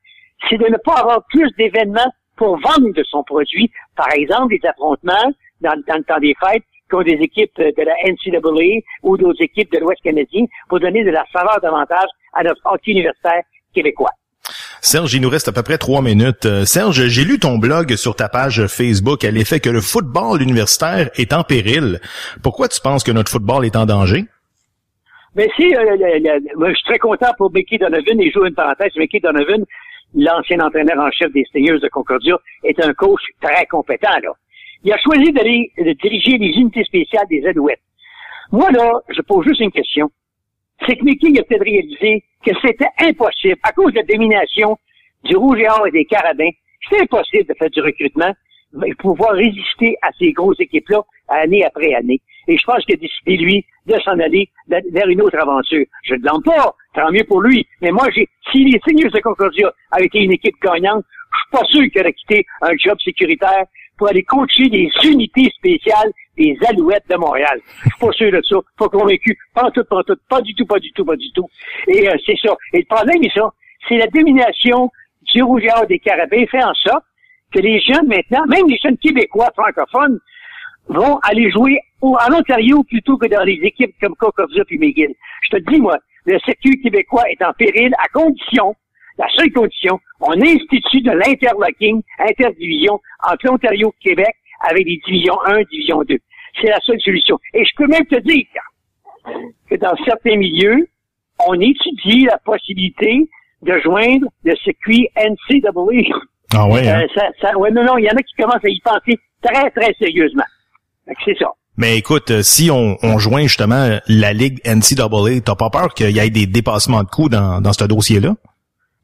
c'est de ne pas avoir plus d'événements pour vendre de son produit. Par exemple, des affrontements dans, dans le temps des fêtes contre des équipes de la NCAA ou d'autres équipes de l'Ouest canadien pour donner de la saveur davantage à notre hockey universitaire québécois. Serge, il nous reste à peu près trois minutes. Euh, Serge, j'ai lu ton blog sur ta page Facebook à l'effet que le football universitaire est en péril. Pourquoi tu penses que notre football est en danger? Mais si, euh, moi, je suis très content pour Mickey Donovan et je joue une parenthèse. Mickey Donovan, l'ancien entraîneur en chef des Stingers de Concordia, est un coach très compétent. Là. Il a choisi d'aller diriger les unités spéciales des Alouettes. Moi, là, je pose juste une question. C'est que Mickey a peut-être réalisé que c'était impossible, à cause de la domination du Rouge et Or et des Carabins, c'est impossible de faire du recrutement et pouvoir résister à ces grosses équipes-là année après année. Et je pense qu'il a décidé, lui, de s'en aller vers une autre aventure. Je ne blâme pas, tant mieux pour lui. Mais moi, j'ai, si les Seigneurs de Concordia avaient été une équipe gagnante, je suis pas sûr qu'il aurait quitté un job sécuritaire pour aller coacher des unités spéciales des Alouettes de Montréal. Je suis pas sûr de ça, pas convaincu, pas en tout, pas en tout, pas du tout, pas du tout, pas du tout. Et euh, c'est ça. Et le problème, c'est ça, c'est la domination du Rouge et Or des Carabins fait en sorte que les jeunes maintenant, même les jeunes Québécois francophones, vont aller jouer ou en Ontario plutôt que dans les équipes comme Kokovza puis McGill. Je te dis, moi, le circuit québécois est en péril à condition, la seule condition, on institue de l'interlocking, interdivision entre l'Ontario et Québec avec des divisions 1, division 2. C'est la seule solution. Et je peux même te dire que dans certains milieux, on étudie la possibilité de joindre le circuit NCAA. Ah ouais, hein? Euh, ça, ça, ouais, non, non, il y en a qui commencent à y penser très, très sérieusement. C'est ça. Mais écoute, euh, si on, on joint justement la Ligue NCAA, t'as pas peur qu'il y ait des dépassements de coûts dans, dans ce dossier-là?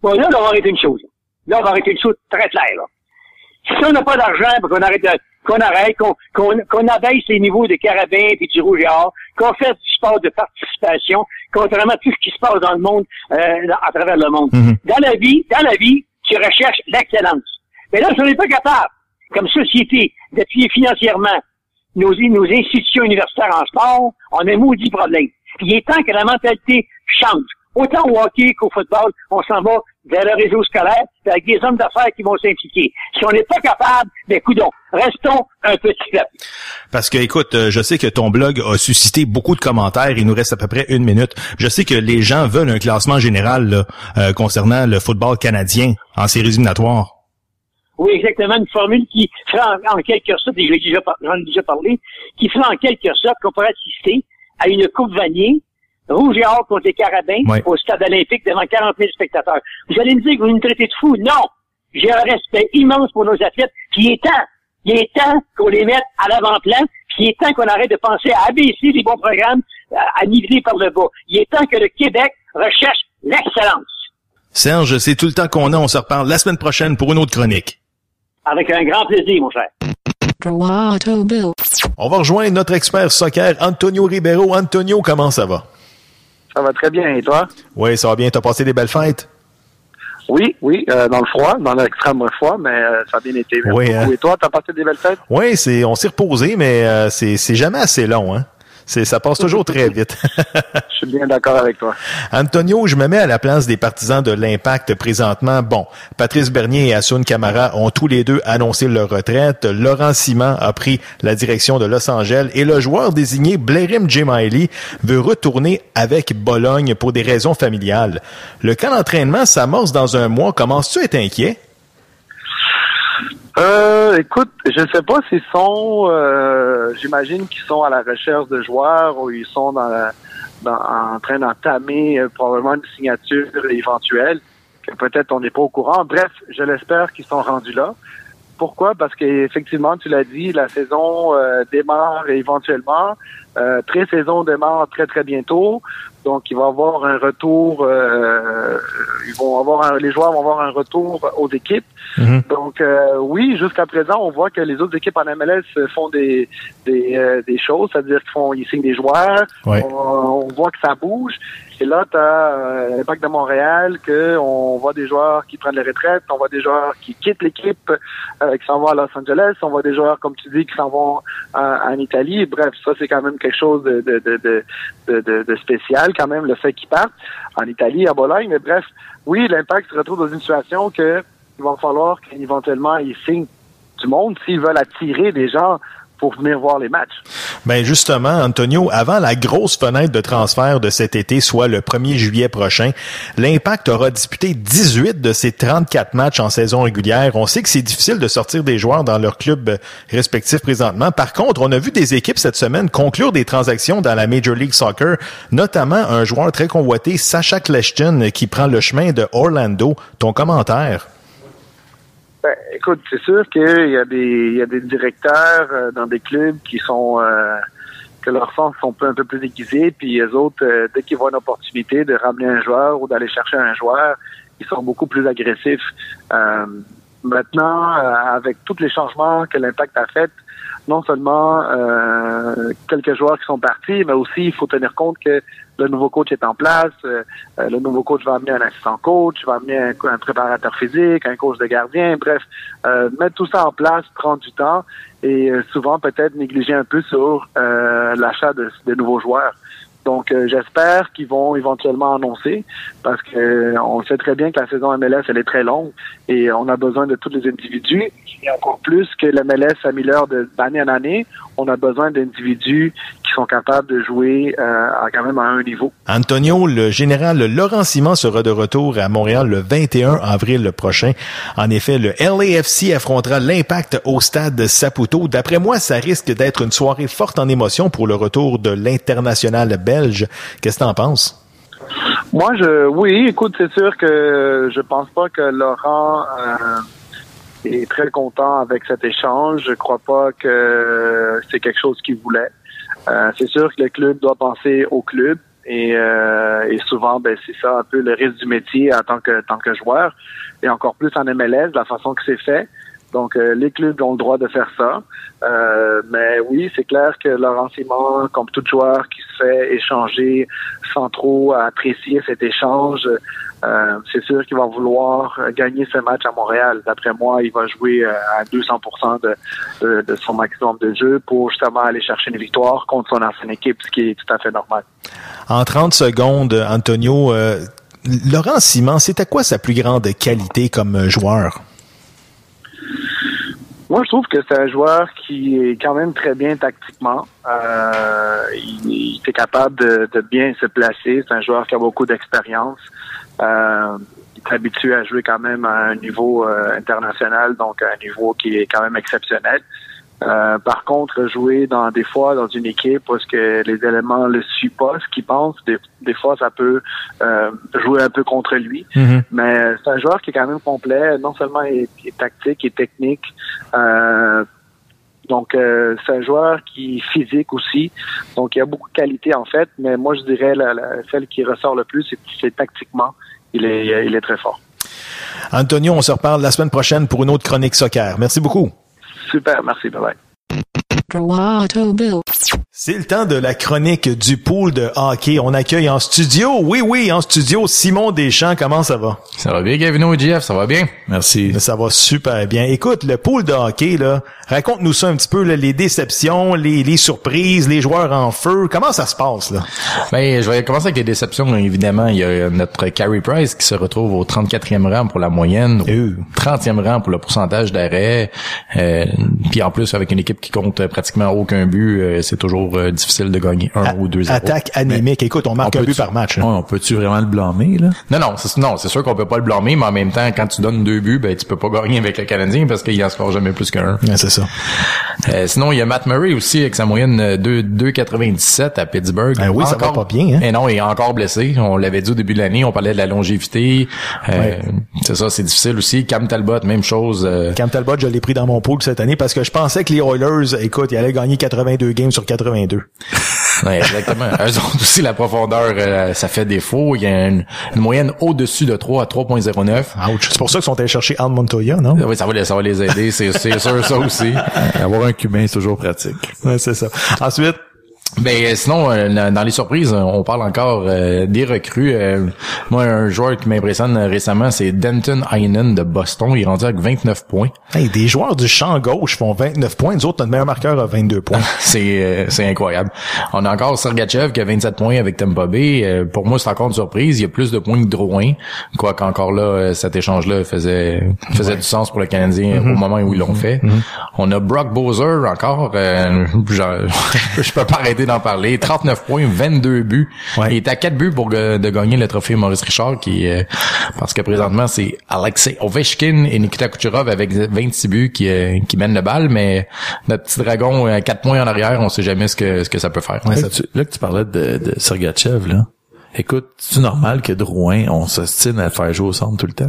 Bon, là, on va arrêter une chose. Là, on va arrêter une chose très claire. Là. Si on n'a pas d'argent, ben, qu'on arrête, de- qu'on arrête, qu'on qu'on qu'on abaisse les niveaux de carabins et du rouge et or, qu'on fasse du sport de participation, contrairement à tout ce qui se passe dans le monde, euh, à travers le monde. Dans la vie, dans la vie, tu recherches l'excellence. Mais là, si on n'est pas capable, comme société, d'appuyer financièrement nos, nos institutions universitaires en sport, on a un maudit problème. Il est temps que la mentalité change. Autant au hockey qu'au football, on s'en va vers le réseau scolaire, avec des hommes d'affaires qui vont s'impliquer. Si on n'est pas capable, ben coudons, restons un petit peu. Parce que, écoute, euh, je sais que ton blog a suscité beaucoup de commentaires. Il nous reste à peu près une minute. Je sais que les gens veulent un classement général là, euh, concernant le football canadien en séries éliminatoires. Oui, exactement, une formule qui fera en, en quelque sorte, et je l'ai déjà j'en ai déjà parlé, qui fera en quelque sorte qu'on pourrait assister à une coupe Vanier, rouge et or contre les Carabins, Ouais. au stade olympique devant 40 000 spectateurs. Vous allez me dire que vous nous traitez de fous. Non! J'ai un respect immense pour nos athlètes, puis il est temps, il est temps qu'on les mette à l'avant-plan, puis il est temps qu'on arrête de penser à abaisser les bons programmes, à, à niveler par le bas. Il est temps que le Québec recherche l'excellence. Serge, c'est tout le temps qu'on a. On se reparle la semaine prochaine pour une autre chronique. Avec un grand plaisir, mon cher. On va rejoindre notre expert soccer, Antonio Ribeiro. Antonio, comment ça va? Ça va très bien, et toi? Oui, ça va bien. T'as passé des belles fêtes? Oui, oui, euh, dans le froid, dans l'extrême froid, mais euh, ça a bien été. Oui, hein? Et toi, t'as passé des belles fêtes? Oui, c'est, on s'est reposé, mais euh, c'est, c'est jamais assez long, hein? C'est, ça passe toujours très vite. Je suis bien d'accord avec toi. Antonio, je me mets à la place des partisans de l'Impact présentement. Bon, Patrice Bernier et Asun Camara ont tous les deux annoncé leur retraite. Laurent Simon a pris la direction de Los Angeles et le joueur désigné Blairim Jemaili veut retourner avec Bologne pour des raisons familiales. Le camp d'entraînement s'amorce dans un mois. Commences-tu à être inquiet? Euh, écoute, je sais pas s'ils sont, euh, j'imagine qu'ils sont à la recherche de joueurs ou ils sont dans la- dans- en train d'entamer euh, probablement une signature éventuelle que peut-être on n'est pas au courant. Bref, je l'espère qu'ils sont rendus là. Pourquoi? Parce qu'effectivement, tu l'as dit, la saison euh, démarre éventuellement. Euh, pré-saison démarre très très bientôt. Donc, il va avoir un retour. ils vont avoir un- les joueurs vont avoir un retour aux équipes. Donc euh, oui, jusqu'à présent, on voit que les autres équipes en MLS font des des, euh, des choses, c'est-à-dire qu'ils font ils signent des joueurs. Ouais. On, on voit que ça bouge. Et là, tu as l'impact de Montréal, que on voit des joueurs qui prennent la retraite, on voit des joueurs qui quittent l'équipe, euh, qui s'en vont à Los Angeles, on voit des joueurs, comme tu dis, qui s'en vont en, en Italie. Bref, ça c'est quand même quelque chose de, de, de, de, de, de- de spécial, quand même, le fait qu'ils partent en Italie, à Bologne. Mais bref, oui, l'impact se retrouve dans une situation que il va falloir qu'éventuellement ils signent du monde s'ils veulent attirer des gens pour venir voir les matchs. Ben justement, Antonio, avant la grosse fenêtre de transfert de cet été, soit le 1er juillet prochain, l'Impact aura disputé 18 de ses 34 matchs en saison régulière. On sait que c'est difficile de sortir des joueurs dans leur club euh, respectif présentement. Par contre, on a vu des équipes cette semaine conclure des transactions dans la Major League Soccer, notamment un joueur très convoité, Sacha Kleshtin, qui prend le chemin de Orlando. Ton commentaire? Ben, écoute, c'est sûr qu'il y a des il y a des directeurs euh, dans des clubs qui sont euh, que leurs sens sont un peu, plus aiguisés, puis les autres, euh, dès qu'ils voient une opportunité de ramener un joueur ou d'aller chercher un joueur, ils sont beaucoup plus agressifs. Euh, maintenant, euh, avec tous les changements que l'impact a fait, non seulement euh, quelques joueurs qui sont partis, mais aussi il faut tenir compte que le nouveau coach est en place. euh, euh, le nouveau coach va amener un assistant coach, va amener un, préparateur physique, un coach de gardien. Bref, euh, mettre tout ça en place prend du temps et euh, souvent peut-être négliger un peu sur euh, l'achat de, de nouveaux joueurs. Donc, euh, j'espère qu'ils vont éventuellement annoncer parce que euh, on sait très bien que la saison MLS, elle est très longue et on a besoin de tous les individus. Et encore plus que la MLS s'améliore d'année en année, on a besoin d'individus qui sont capables de jouer euh, quand même à un niveau. Antonio, le général Laurent Simon sera de retour à Montréal le 21 avril prochain. En effet, le LAFC affrontera l'impact au stade Saputo. D'après moi, ça risque d'être une soirée forte en émotion pour le retour de l'international belge. Qu'est-ce que t'en penses? Moi, je, oui, écoute, c'est sûr que je pense pas que Laurent euh, est très content avec cet échange. Je crois pas que c'est quelque chose qu'il voulait. Euh, c'est sûr que le club doit penser au club et, euh, et souvent, ben, c'est ça un peu le risque du métier en tant que tant que joueur et encore plus en MLS, la façon que c'est fait. Donc, euh, les clubs ont le droit de faire ça. Euh, mais oui, c'est clair que Laurent Simon, comme tout joueur qui se fait échanger sans trop apprécier cet échange, euh, c'est sûr qu'il va vouloir gagner ce match à Montréal. D'après moi, il va jouer à 200 de, de, de son maximum de jeu pour justement aller chercher une victoire contre son ancienne équipe, ce qui est tout à fait normal. En 30 secondes, Antonio, Laurent Simon, c'était quoi sa plus grande qualité comme joueur? Moi, je trouve que c'est un joueur qui est quand même très bien tactiquement. Euh, il, est capable de, de bien se placer. C'est un joueur qui a beaucoup d'expérience. Euh, il est habitué à jouer quand même à un niveau euh, international, donc à un niveau qui est quand même exceptionnel. Euh, par contre, jouer dans des fois dans une équipe parce que les éléments le suivent pas, ce qu'il pense, des, des fois ça peut euh, jouer un peu contre lui. Mais c'est un joueur qui est quand même complet. Non seulement il est, est tactique, est technique. Euh, donc euh, c'est un joueur qui est physique aussi. Donc il a beaucoup de qualité en fait. Mais moi je dirais la, la- celle qui ressort le plus, c'est- c'est tactiquement. Il est, il est très fort. Antonio, on se reparle la semaine prochaine pour une autre chronique soccer. Merci beaucoup. Super, merci, bye bye. C'est le temps de la chronique du pool de hockey. On accueille en studio, oui, oui, en studio, Simon Deschamps. Comment ça va? Ça va bien, Gavino et JF, ça va bien? Merci. Ça va super bien. Écoute, le pool de hockey, là, raconte-nous ça un petit peu, là, les déceptions, les, les surprises, les joueurs en feu. Comment ça se passe, là? Ben, je vais commencer avec les déceptions, évidemment. Il y a notre Carey Price qui se retrouve au 34e rang pour la moyenne, au 30e rang pour le pourcentage d'arrêt. Euh, puis en plus, avec une équipe qui compte pratiquement aucun but, euh, c'est toujours euh, difficile de gagner un ou deux 0 Attaque anémique. Écoute, on marque un but par match. là. on peut-tu vraiment le blâmer, là? Non, non, c'est, non, c'est sûr qu'on peut pas le blâmer, mais en même temps, quand tu donnes deux buts, ben, tu peux pas gagner avec le Canadien parce qu'il en score jamais plus qu'un. Ouais, c'est ça. Euh, sinon, il y a Matt Murray aussi avec sa moyenne euh, 2 2,97 à Pittsburgh. Ben oui, ça va pas bien, hein? Et non, il est encore blessé. On l'avait dit au début de l'année, on parlait de la longévité. Euh, Ouais. C'est ça, c'est difficile aussi. Cam Talbot, même chose. euh, Cam Talbot, je l'ai pris dans mon pool cette année parce que je pensais que les Oilers, écoute, ils allaient gagner 82 games sur 82. Ouais, exactement. Eux autres aussi, la profondeur, euh, ça fait défaut. Il y a une, une moyenne au-dessus de 3 à 3.09. Ouch. C'est pour ça qu'ils sont allés chercher Al Montoya, non? Oui, ça va, les- ça va les aider, c'est c'est sûr ça aussi. Avoir un cubain, c'est toujours pratique. Ouais, c'est ça. Ensuite, Ben sinon, euh, dans les surprises, euh, on parle encore euh, des recrues. Euh, moi, un joueur qui m'impressionne récemment, c'est Denton Heinen de Boston. Il est rendu avec 29 points. hey, des joueurs du champ gauche font 29 points. Nous autres, notre meilleur marqueur a 22 points. c'est c'est incroyable. On a encore Sergachev qui a 27 points avec Tampa Bay. Pour moi, c'est encore une surprise. Il y a plus de points que Drouin. Quoi qu'encore là, cet échange-là faisait faisait du sens pour le Canadien Mhm. au moment où ils l'ont fait. On a Brock Bowser encore. euh, genre, je peux pas arrêter d'en parler. 39 points, 22 buts. Il est à 4 buts pour de gagner le trophée Maurice Richard, qui euh, parce que présentement c'est Alexei Ovechkin et Nikita Kucherov avec 26 buts qui euh, qui mènent le bal, mais notre petit dragon à 4 points en arrière, on sait jamais ce que ce que ça peut faire. là, que tu, là que tu parlais de, de Sergachev, là. Écoute, c'est normal que Drouin, on s'ostine à le faire jouer au centre tout le temps?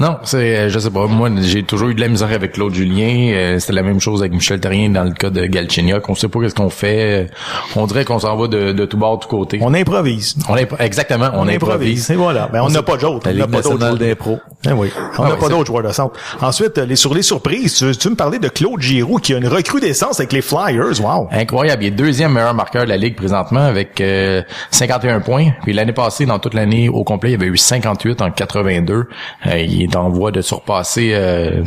Non, c'est, euh, je sais pas. Moi, j'ai toujours eu de la misère avec Claude Julien. Euh, C'était la même chose avec Michel Terrien dans le cas de Galchenyuk. On sait pas qu'est-ce qu'on fait. On dirait qu'on s'en va de, de tout bord, de tout côté. On improvise. On est exactement. On, improvise. Et voilà. Ben, on n'a pas d'autres. La On n'a pas d'autres d'impro. Eh oui. On Ah n'a pas c'est- d'autres joueurs de centre. Ensuite, euh, les, sur les surprises, tu, tu me parlais de Claude Giroux qui a une recrudescence avec les Flyers? Wow. Incroyable. Il est deuxième meilleur marqueur de la Ligue présentement avec euh, 51 points. Puis l'année l'année passée, dans toute l'année au complet, il y avait eu 58 en 82. Euh, il est en voie de surpasser euh,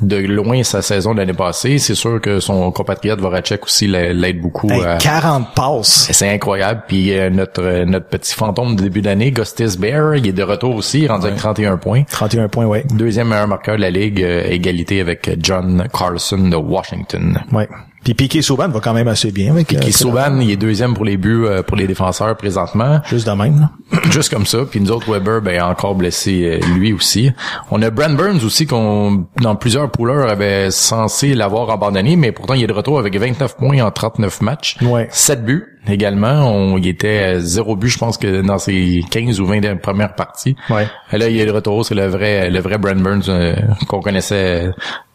de loin sa saison de l'année passée. C'est sûr que son compatriote Voracek aussi l'a- l'aide beaucoup. Hey, à- 40 passes. c'est incroyable. Puis euh, notre euh, notre petit fantôme de début d'année, Gustis Bear, il est de retour aussi, rendu avec 31 points. 31 points, ouais. Deuxième meilleur marqueur de la ligue, égalité avec John Carlson de Washington. Ouais. Puis Piqué Souban va quand même assez bien. Avec, Piqué euh, Souban, il est deuxième pour les buts euh, pour les défenseurs présentement. Juste de même. là. Juste comme ça. Puis nous autres, Weber, ben encore blessé euh, lui aussi. On a Brent Burns aussi qu'on dans plusieurs poolers avait censé l'avoir abandonné, mais pourtant il est de retour avec 29 points en 39 matchs. Ouais. 7 buts également. On, il était à zéro but, je pense que dans ses 15 ou 20 dernières premières parties. Ouais. Et là, il est de retour. C'est le vrai, le vrai Brent Burns euh, qu'on connaissait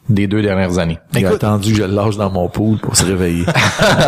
des deux dernières années. Il a attendu que je le lâche dans mon pool pour se réveiller.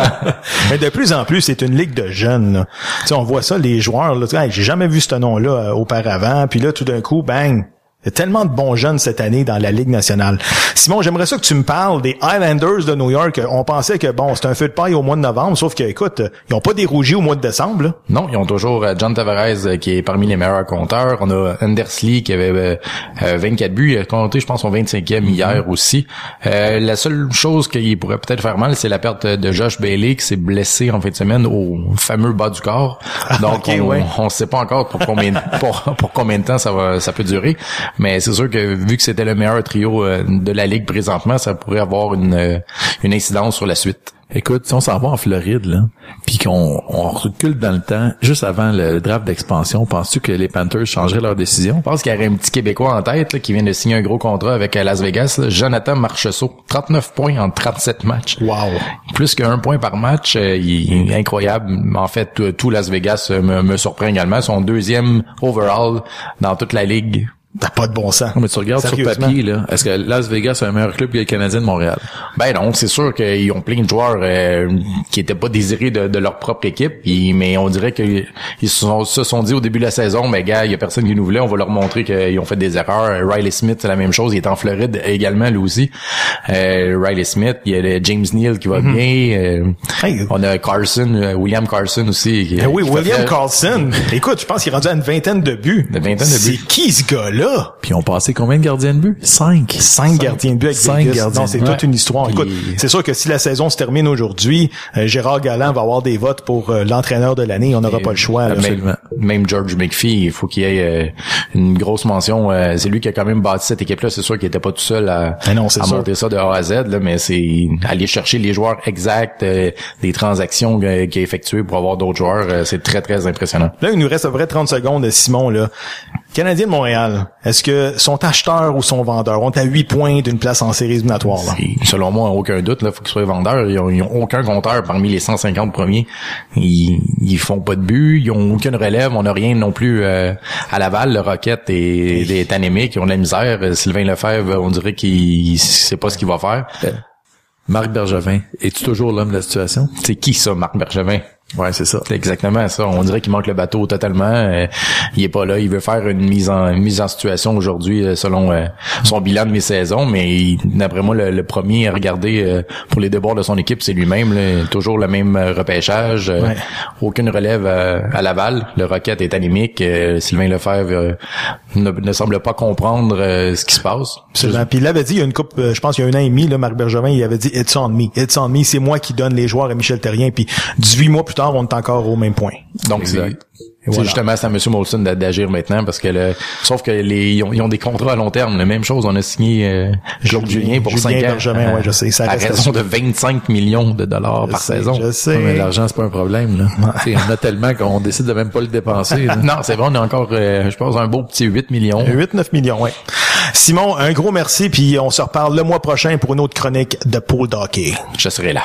Mais de plus en plus, c'est une ligue de jeunes. là. Tu sais, on voit ça, les joueurs. Là, Hey, j'ai jamais vu ce nom-là euh, auparavant. Puis là, tout d'un coup, bang. Il y a tellement de bons jeunes cette année dans la Ligue nationale. Simon, j'aimerais ça que tu me parles des Highlanders de New York. On pensait que, bon, c'était un feu de paille au mois de novembre, sauf que, écoute, ils ont pas dérougi au mois de décembre. Là. Non, ils ont toujours euh, John Tavares euh, qui est parmi les meilleurs compteurs. On a Anders Lee qui avait euh, euh, 24 buts. Il a compté, je pense, son 25e hier aussi. Euh, la seule chose qui pourrait peut-être faire mal, c'est la perte de Josh Bailey qui s'est blessé en fin de semaine au fameux bas du corps. Donc, on ouais. on sait pas encore pour combien, pour, pour combien de temps ça va, ça peut durer. Mais c'est sûr que vu que c'était le meilleur trio euh, de la ligue présentement, ça pourrait avoir une, euh, une incidence sur la suite. Écoute, si on s'en va en Floride, là, puis qu'on on recule dans le temps, juste avant le draft d'expansion, penses-tu que les Panthers changeraient leur décision? Je pense qu'il y aurait un petit Québécois en tête là, qui vient de signer un gros contrat avec euh, Las Vegas, là, Jonathan Marcheseau. 39 points en 37 matchs. Wow. Plus qu'un point par match. euh, il est incroyable. En fait, tout, Las Vegas me, me surprend également. Son deuxième overall dans toute la ligue. T'as pas de bon sens. Non, mais tu regardes sur papier, là, est-ce que Las Vegas est un meilleur club que les Canadiens de Montréal? Ben non, c'est sûr qu'ils ont plein de joueurs euh, qui étaient pas désirés de, de leur propre équipe, mais on dirait qu'ils se sont, se sont dit au début de la saison, mais gars, il y a personne qui nous voulait, on va leur montrer qu'ils ont fait des erreurs. Riley Smith, c'est la même chose, il est en Floride également lui aussi. Euh, Riley Smith, il y a le James Neal qui va Mhm. bien. euh, Hey. on a Carson, euh, William Carson aussi. qui- Eh oui, qui William Carlson. Écoute, je pense qu'il est rendu à une vingtaine de buts. Une vingtaine de C'est buts. qui ce gars-là? Puis on passé combien de gardiens de but? Cinq. Cinq gardiens de but avec Cinq Vegas. gardiens Non, c'est toute une histoire. Puis- Écoute, c'est sûr que si la saison se termine aujourd'hui, euh, Gérard Galland va avoir des votes pour euh, l'entraîneur de l'année. On n'aura pas le choix. là. Même, même George McPhee, il faut qu'il ait euh, une grosse mention. C'est lui qui a quand même bâti cette équipe-là. C'est sûr qu'il était pas tout seul à, non, sûr. monter ça de A à Z, là, mais c'est aller chercher les joueurs exacts, des transactions qu'il a effectuées pour avoir d'autres joueurs. c'est très, très impressionnant. Là, il nous reste à peu près 30 secondes, Simon. Là. Canadien de Montréal, est-ce que sont acheteurs ou sont vendeurs? On est à 8 points d'une place en série éliminatoire. Là. Selon moi, aucun doute, là, faut qu'ils soient vendeurs. Ils ont, ils ont aucun compteur parmi les 150 premiers. Ils, ils font pas de but, ils ont aucune relève. On n'a rien non plus euh, à Laval. Le Rocket est, est anémique, ils ont de la misère. Euh, Sylvain Lefebvre, on dirait qu'il sait pas ce qu'il va faire. Marc Bergevin, es-tu toujours l'homme de la situation? C'est qui ça, Marc Bergevin? Ouais, c'est ça. C'est exactement ça. On dirait qu'il manque le bateau totalement. Euh, il est pas là. Il veut faire une mise en une mise en situation aujourd'hui euh, selon euh, son bilan de mi-saison, mais il- d'après moi, le, le premier à regarder euh, pour les débords de son équipe, c'est lui-même. Toujours le même repêchage. Ouais. Aucune relève à Laval. Le Rocket est anémique. Sylvain Lefebvre ne, ne semble pas comprendre ce qui se passe. Puis il avait dit il y a une coupe, je pense il y a un an et demi, là, Marc Bergevin, il avait dit It's on me, it's on me, c'est moi qui donne les joueurs à Michel Terrien. Puis 18 mois plus tard, on est encore au même point. Donc c'est voilà. justement c'est à M. Molson d'a- d'agir maintenant parce que le, sauf que les ils ont, ils ont des contrats à long terme. La même chose, on a signé euh, Claude Julien- pour Julien 5 ans. Ouais, je sais, ça à raison de 25 millions de dollars par sais, saison. je sais. Mais l'argent, c'est pas un problème, là. Sais, on a tellement qu'on décide de même pas le dépenser. là. non, c'est vrai, on a encore, euh, je pense, un beau petit 8 millions. 8-9 millions, ouais. Simon, un gros merci, puis on se reparle le mois prochain pour une autre chronique de Paul Hockey. Je serai là.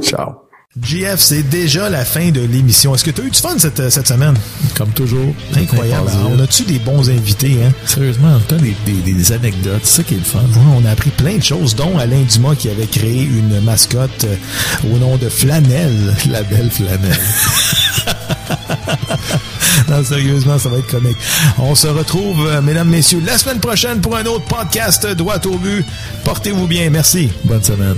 Ciao. JF, c'est déjà la fin de l'émission. Est-ce que tu as eu du fun cette, cette semaine? Comme toujours. Incroyable. On a-tu des bons invités, hein? Sérieusement, t'as des, des, des anecdotes. C'est ça qui est le fun. Ouais, on a appris plein de choses, dont Alain Dumas qui avait créé une mascotte euh, au nom de Flanelle. La belle flanelle. non, sérieusement, ça va être comique. On se retrouve, euh, mesdames, messieurs, la semaine prochaine pour un autre podcast droit au but. Portez-vous bien. Merci. Bonne semaine.